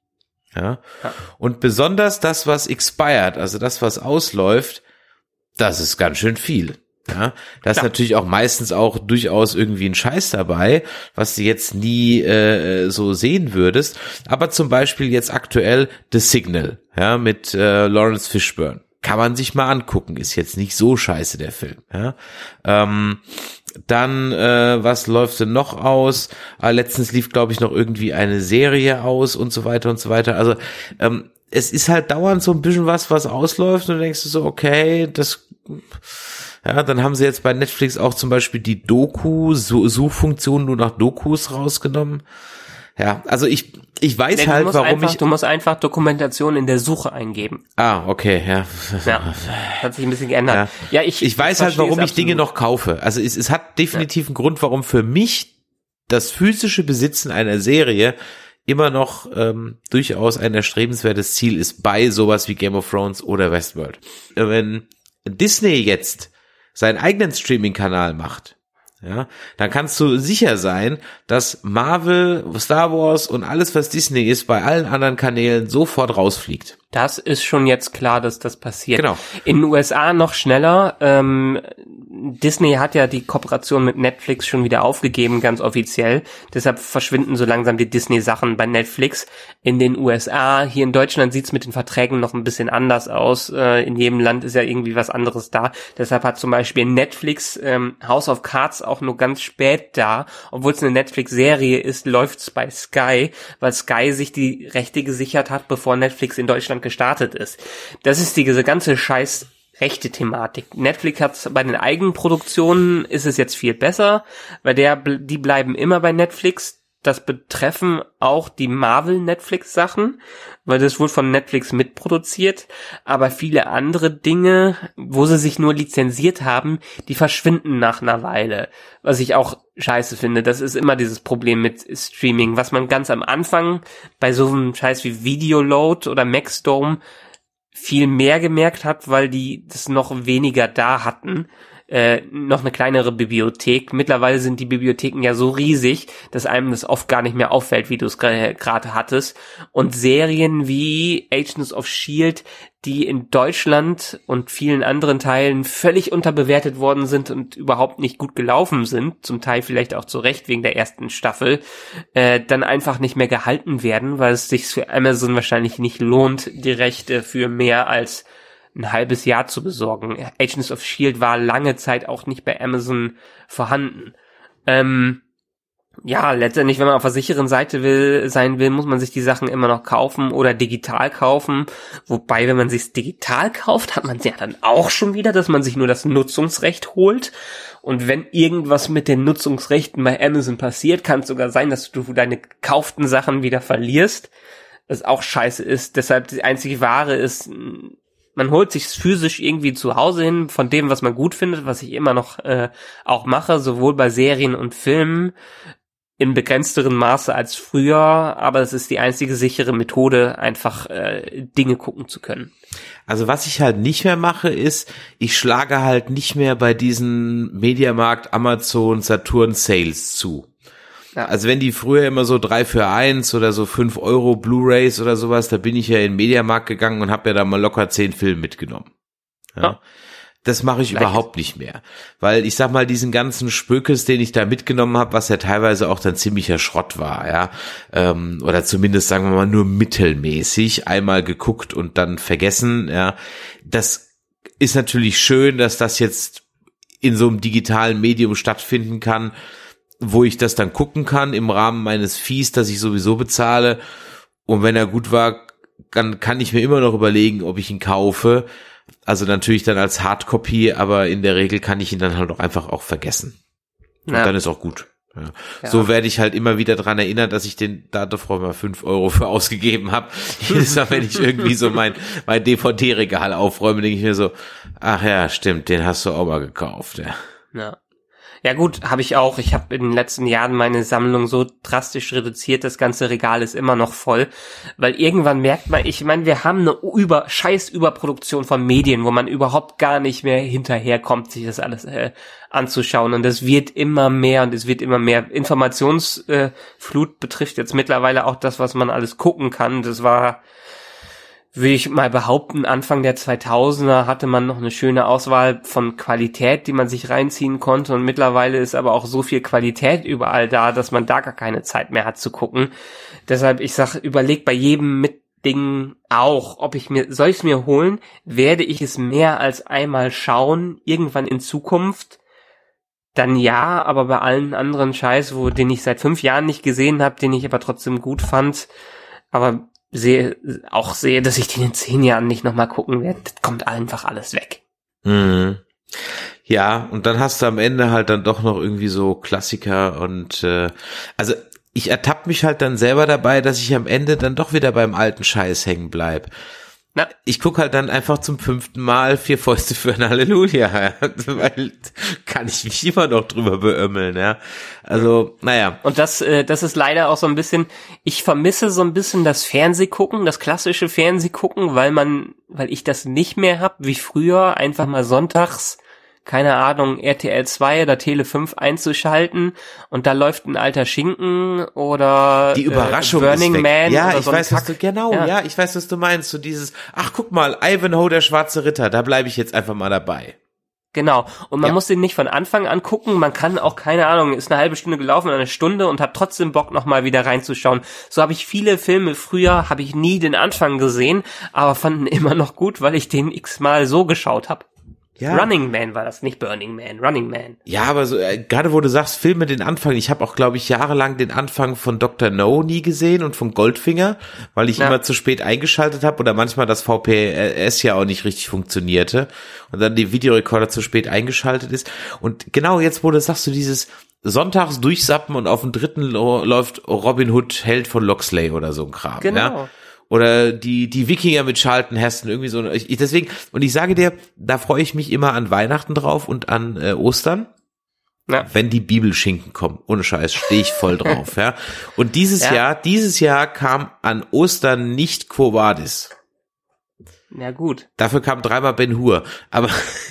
Ja. Ja. Und besonders das, was expired, also das, was ausläuft, das ist ganz schön viel. Ja, da ist Klar. natürlich auch meistens auch durchaus irgendwie ein Scheiß dabei, was du jetzt nie äh, so sehen würdest. Aber zum Beispiel jetzt aktuell The Signal, ja, mit äh, Lawrence Fishburne. Kann man sich mal angucken, ist jetzt nicht so scheiße der Film. Ja. Ähm, dann, äh, was läuft denn noch aus? Ah, letztens lief, glaube ich, noch irgendwie eine Serie aus und so weiter und so weiter. Also ähm, es ist halt dauernd so ein bisschen was, was ausläuft und denkst du so, okay, das ja, dann haben sie jetzt bei Netflix auch zum Beispiel die Doku-Suchfunktion nur nach Dokus rausgenommen. Ja, also ich, ich weiß du, halt, warum einfach, ich. du musst einfach Dokumentation in der Suche eingeben. Ah, okay, ja. Ja, hat sich ein bisschen geändert. Ja, ich, Ich weiß halt, warum ich Dinge noch kaufe. Also es, es hat definitiv einen Grund, warum für mich das physische Besitzen einer Serie immer noch ähm, durchaus ein erstrebenswertes Ziel ist bei sowas wie Game of Thrones oder Westworld. Äh, Wenn Disney jetzt seinen eigenen Streaming-Kanal macht, ja, dann kannst du sicher sein, dass Marvel, Star Wars und alles, was Disney ist, bei allen anderen Kanälen sofort rausfliegt. Das ist schon jetzt klar, dass das passiert. Genau. In den USA noch schneller. Ähm, Disney hat ja die Kooperation mit Netflix schon wieder aufgegeben, ganz offiziell. Deshalb verschwinden so langsam die Disney-Sachen bei Netflix. In den USA, hier in Deutschland sieht's mit den Verträgen noch ein bisschen anders aus. Äh, in jedem Land ist ja irgendwie was anderes da. Deshalb hat zum Beispiel Netflix ähm, House of Cards auch nur ganz spät da. Obwohl es eine Netflix-Serie ist, läuft's bei Sky, weil Sky sich die Rechte gesichert hat, bevor Netflix in Deutschland gestartet ist. Das ist die, diese ganze Scheiß rechte Thematik. Netflix hat bei den eigenen Produktionen ist es jetzt viel besser, weil der die bleiben immer bei Netflix. Das betreffen auch die Marvel Netflix Sachen, weil das wurde von Netflix mitproduziert, aber viele andere Dinge, wo sie sich nur lizenziert haben, die verschwinden nach einer Weile, was ich auch scheiße finde. Das ist immer dieses Problem mit Streaming, was man ganz am Anfang bei so einem Scheiß wie Videoload oder Maxdome viel mehr gemerkt hat, weil die das noch weniger da hatten. Äh, noch eine kleinere Bibliothek. Mittlerweile sind die Bibliotheken ja so riesig, dass einem das oft gar nicht mehr auffällt, wie du es gerade hattest. Und Serien wie Agents of Shield, die in Deutschland und vielen anderen Teilen völlig unterbewertet worden sind und überhaupt nicht gut gelaufen sind, zum Teil vielleicht auch zu Recht wegen der ersten Staffel, äh, dann einfach nicht mehr gehalten werden, weil es sich für Amazon wahrscheinlich nicht lohnt, die Rechte für mehr als ein halbes Jahr zu besorgen. Agents of Shield war lange Zeit auch nicht bei Amazon vorhanden. Ähm, ja, letztendlich, wenn man auf der sicheren Seite will, sein will, muss man sich die Sachen immer noch kaufen oder digital kaufen. Wobei, wenn man sich digital kauft, hat man ja dann auch schon wieder, dass man sich nur das Nutzungsrecht holt. Und wenn irgendwas mit den Nutzungsrechten bei Amazon passiert, kann es sogar sein, dass du deine gekauften Sachen wieder verlierst. Was auch scheiße ist. Deshalb die einzige Ware ist, man holt sich physisch irgendwie zu Hause hin von dem, was man gut findet, was ich immer noch äh, auch mache, sowohl bei Serien und Filmen in begrenzterem Maße als früher, aber es ist die einzige sichere Methode, einfach äh, Dinge gucken zu können. Also was ich halt nicht mehr mache, ist, ich schlage halt nicht mehr bei diesen Mediamarkt, Amazon, Saturn Sales zu. Ja. Also wenn die früher immer so drei für eins oder so fünf Euro Blu-rays oder sowas, da bin ich ja in den Mediamarkt gegangen und habe ja da mal locker zehn Filme mitgenommen. Ja. Ja. Das mache ich Leicht. überhaupt nicht mehr. Weil ich sag mal, diesen ganzen Spökes, den ich da mitgenommen habe, was ja teilweise auch dann ziemlicher Schrott war, ja, ähm, oder zumindest sagen wir mal nur mittelmäßig, einmal geguckt und dann vergessen, ja, das ist natürlich schön, dass das jetzt in so einem digitalen Medium stattfinden kann, wo ich das dann gucken kann im Rahmen meines Fees, das ich sowieso bezahle. Und wenn er gut war, dann kann ich mir immer noch überlegen, ob ich ihn kaufe. Also natürlich dann als Hardcopy, aber in der Regel kann ich ihn dann halt auch einfach auch vergessen. Und Ja. dann ist auch gut. Ja. Ja. So werde ich halt immer wieder dran erinnert, dass ich den da davor mal fünf Euro für ausgegeben habe. Jedes Mal, wenn ich irgendwie so mein, mein DVD-Regal aufräume, denke ich mir so, ach ja, stimmt, den hast du auch mal gekauft. Ja. Ja. Ja gut, habe ich auch. Ich habe in den letzten Jahren meine Sammlung so drastisch reduziert, das ganze Regal ist immer noch voll, weil irgendwann merkt man, ich meine, wir haben eine über scheiß Überproduktion von Medien, wo man überhaupt gar nicht mehr hinterherkommt, sich das alles äh, anzuschauen und es wird immer mehr und es wird immer mehr. Informationsflut äh, betrifft jetzt mittlerweile auch das, was man alles gucken kann. Das war würde ich mal behaupten, Anfang der 2000er hatte man noch eine schöne Auswahl von Qualität, die man sich reinziehen konnte. Und mittlerweile ist aber auch so viel Qualität überall da, dass man da gar keine Zeit mehr hat zu gucken. Deshalb, ich sag, überleg bei jedem mit Ding auch, ob ich mir, soll ich es mir holen, werde ich es mehr als einmal schauen, irgendwann in Zukunft, dann ja, aber bei allen anderen Scheiß, wo den ich seit fünf Jahren nicht gesehen habe, den ich aber trotzdem gut fand, aber sehe auch sehe, dass ich den in zehn Jahren nicht nochmal gucken werde, das kommt einfach alles weg. Mhm. Ja, und dann hast du am Ende halt dann doch noch irgendwie so Klassiker und äh, also ich ertappe mich halt dann selber dabei, dass ich am Ende dann doch wieder beim alten Scheiß hängen bleib. Na. Ich guck halt dann einfach zum fünften Mal vier Fäuste für ein Halleluja, weil kann ich mich immer noch drüber beömmeln, ja. Also, naja. Und das, äh, das ist leider auch so ein bisschen, ich vermisse so ein bisschen das Fernsehgucken, das klassische Fernsehgucken, weil man, weil ich das nicht mehr hab, wie früher, einfach mal sonntags, keine Ahnung, RTL 2 oder Tele 5 einzuschalten und da läuft ein alter Schinken oder Die Überraschung äh, Burning ist weg. Man ja, ich so weiß, was du, genau, Ja. ja. ich weiß, was du meinst. So dieses, ach, guck mal, Ivanhoe, der schwarze Ritter, da bleibe ich jetzt einfach mal dabei. Genau. Und man Ja. muss den nicht von Anfang an gucken. Man kann auch, keine Ahnung, ist eine halbe Stunde gelaufen, oder eine Stunde und hat trotzdem Bock, nochmal wieder reinzuschauen. So habe ich viele Filme früher, habe ich nie den Anfang gesehen, aber fanden immer noch gut, weil ich den x-mal so geschaut habe. Ja. Running Man war das, nicht Burning Man, Running Man. Ja, aber so, äh, gerade wo du sagst, Filme den Anfang, ich habe auch, glaube ich, jahrelang den Anfang von Dr. No nie gesehen und von Goldfinger, weil ich Ja. immer zu spät eingeschaltet habe oder manchmal das VPS ja auch nicht richtig funktionierte und dann die Videorekorder zu spät eingeschaltet ist. Und genau jetzt, wo du sagst, du dieses Sonntags durchsappen und auf dem dritten läuft Robin Hood, Held von Loxley oder so ein Kram. Genau. Ja? Oder die, die Wikinger mit Charlton Heston, irgendwie so. Ich, deswegen, und ich sage dir, da freue ich mich immer an Weihnachten drauf und an äh, Ostern Ja. wenn die Bibelschinken kommen. Ohne Scheiß, stehe ich voll drauf, ja. Und dieses Ja. Jahr, dieses Jahr kam an Ostern nicht Quo Vadis. Na gut. Dafür kam dreimal Ben Hur. Aber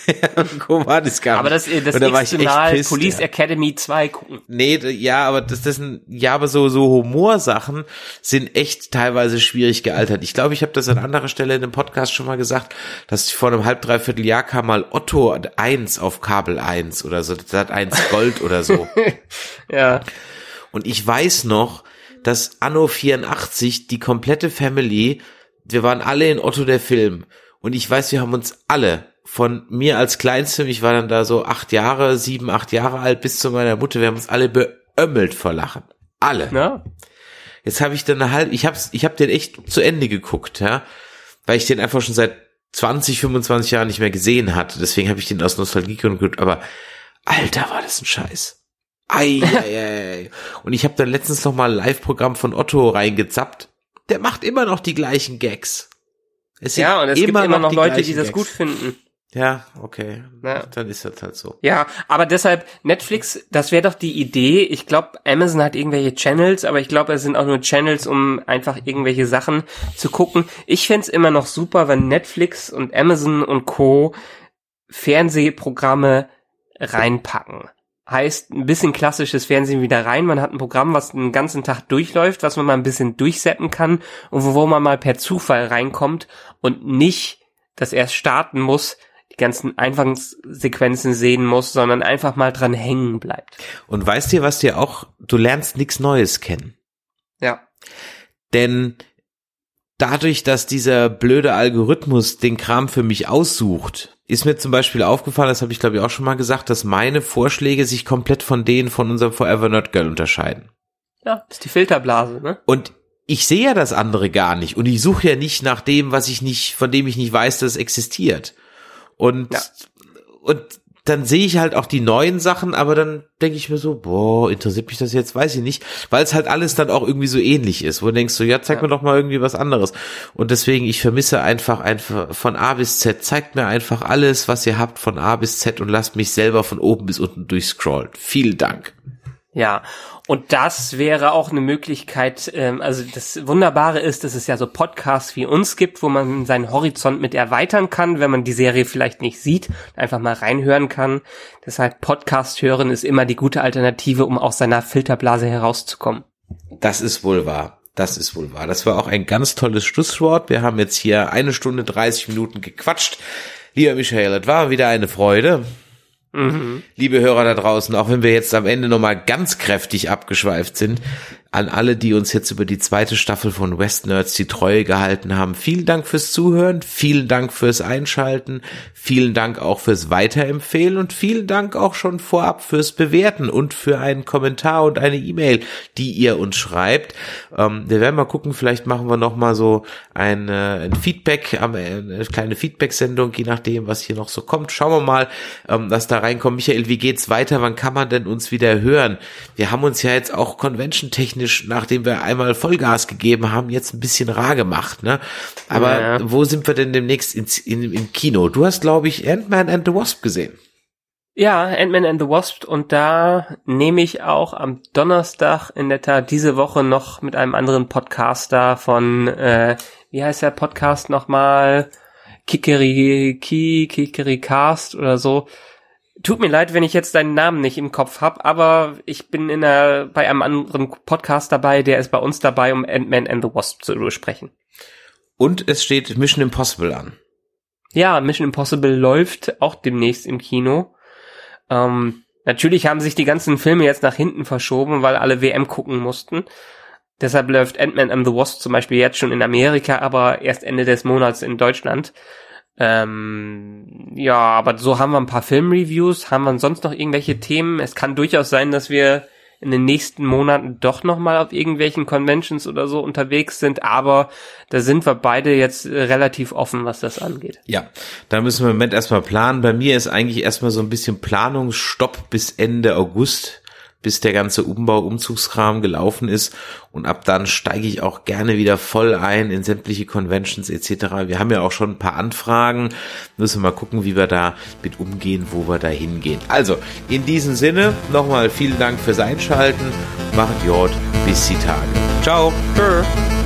Quo Vadis kam. Aber das, das Und da war ich echt pisst, Police ja. Academy 2 gucken. Nee, ja, aber das, das sind, ja, aber so, so Humorsachen sind echt teilweise schwierig gealtert. Ich glaube, ich habe das an anderer Stelle in dem Podcast schon mal gesagt, dass vor einem halb, dreiviertel Jahr kam mal Otto 1 auf Kabel 1 oder so, das hat 1 Gold oder so. Ja. Und ich weiß noch, dass Anno 84 die komplette Family, wir waren alle in Otto der Film. Und ich weiß, wir haben uns alle von mir als Kleinstem, ich war dann da so acht Jahre, sieben, acht Jahre alt, bis zu meiner Mutter, wir haben uns alle beömmelt vor Lachen. Alle. Na? Jetzt habe ich dann eine halbe, ich hab's, ich hab den echt zu Ende geguckt, ja, weil ich den einfach schon seit 20, 25 Jahren nicht mehr gesehen hatte. Deswegen habe ich den aus Nostalgie geguckt, aber Alter, war das ein Scheiß. Ei, ei, ei. Und ich habe dann letztens noch mal ein Live-Programm von Otto reingezappt. Der macht immer noch die gleichen Gags. Es Ja, und es gibt immer noch die Leute, die das Gags. gut finden. Ja, okay. Ja. Dann ist das halt so. Ja, aber deshalb Netflix, das wäre doch die Idee. Ich glaube, Amazon hat irgendwelche Channels, aber ich glaube, es sind auch nur Channels, um einfach irgendwelche Sachen zu gucken. Ich fänd's immer noch super, wenn Netflix und Amazon und Co. Fernsehprogramme reinpacken. Heißt, ein bisschen klassisches Fernsehen wieder rein. Man hat ein Programm, was den ganzen Tag durchläuft, was man mal ein bisschen durchsetzen kann und wo, wo man mal per Zufall reinkommt und nicht das erst starten muss, die ganzen Anfangssequenzen sehen muss, sondern einfach mal dran hängen bleibt. Und weißt du, was dir auch, du lernst nichts Neues kennen. Ja. Denn dadurch, dass dieser blöde Algorithmus den Kram für mich aussucht, ist mir zum Beispiel aufgefallen, das habe ich glaube ich auch schon mal gesagt, dass meine Vorschläge sich komplett von denen von unserem Forever Not Girl unterscheiden. Ja, ist die Filterblase, ne? Und ich sehe ja das andere gar nicht und ich suche ja nicht nach dem, was ich nicht, von dem ich nicht weiß, dass es existiert. Und, Ja. und dann sehe ich halt auch die neuen Sachen, aber dann denke ich mir so, boah, interessiert mich das jetzt, weiß ich nicht, weil es halt alles dann auch irgendwie so ähnlich ist, wo du denkst so, ja, zeig Ja. mir doch mal irgendwie was anderes. Und deswegen, ich vermisse einfach, einfach von A bis Z, zeigt mir einfach alles, was ihr habt von A bis Z und lasst mich selber von oben bis unten durchscrollen. Vielen Dank. Ja, und das wäre auch eine Möglichkeit, ähm, also das Wunderbare ist, dass es ja so Podcasts wie uns gibt, wo man seinen Horizont mit erweitern kann, wenn man die Serie vielleicht nicht sieht, einfach mal reinhören kann. Deshalb Podcast hören ist immer die gute Alternative, um aus seiner Filterblase herauszukommen. Das ist wohl wahr. Das ist wohl wahr. Das war auch ein ganz tolles Schlusswort. Wir haben jetzt hier eine Stunde 30 Minuten gequatscht. Lieber Michael, es war wieder eine Freude. Liebe Hörer da draußen, auch wenn wir jetzt am Ende nochmal ganz kräftig abgeschweift sind, an alle, die uns jetzt über die zweite Staffel von West Nerds die Treue gehalten haben, vielen Dank fürs Zuhören, vielen Dank fürs Einschalten, vielen Dank auch fürs Weiterempfehlen und vielen Dank auch schon vorab fürs Bewerten und für einen Kommentar und eine E-Mail, die ihr uns schreibt. Ähm, wir werden mal gucken, vielleicht machen wir nochmal so ein, äh, ein Feedback, eine kleine Feedback-Sendung, je nachdem, was hier noch so kommt. Schauen wir mal, ähm, was da reinkommt. Michael, wie geht's weiter? Wann kann man denn uns wieder hören? Wir haben uns ja jetzt auch convention-technisch, nachdem wir einmal Vollgas gegeben haben, jetzt ein bisschen rar gemacht, ne? Aber Ja. wo sind wir denn demnächst ins, in, im Kino? Du hast, glaube ich, Ant-Man and the Wasp gesehen. Ja, Ant-Man and the Wasp und da nehme ich auch am Donnerstag in der Tat diese Woche noch mit einem anderen Podcaster von, äh, wie heißt der Podcast nochmal? Kikeriki, Kikericast oder so. Tut mir leid, wenn ich jetzt deinen Namen nicht im Kopf hab, aber ich bin in einer, bei einem anderen Podcast dabei, der ist bei uns dabei, um Ant-Man and the Wasp zu besprechen. Und es steht Mission Impossible an. Ja, Mission Impossible läuft auch demnächst im Kino. Ähm, natürlich haben sich die ganzen Filme jetzt nach hinten verschoben, weil alle WM gucken mussten. Deshalb läuft Ant-Man and the Wasp zum Beispiel jetzt schon in Amerika, aber erst Ende des Monats in Deutschland. Ähm, ja, aber so haben wir ein paar Filmreviews. Haben wir sonst noch irgendwelche Themen? Es kann durchaus sein, dass wir in den nächsten Monaten doch nochmal auf irgendwelchen Conventions oder so unterwegs sind, aber da sind wir beide jetzt relativ offen, was das angeht. Ja, da müssen wir im Moment erstmal planen. Bei mir ist eigentlich erstmal so ein bisschen Planungsstopp bis Ende August, bis der ganze Umbau, Umzugskram gelaufen ist. Und ab dann steige ich auch gerne wieder voll ein in sämtliche Conventions etc. Wir haben ja auch schon ein paar Anfragen. Müssen wir mal gucken, wie wir da mit umgehen, wo wir da hingehen. Also, in diesem Sinne, nochmal vielen Dank fürs Einschalten. Macht Jod, bis die Tage. Ciao. Tschö.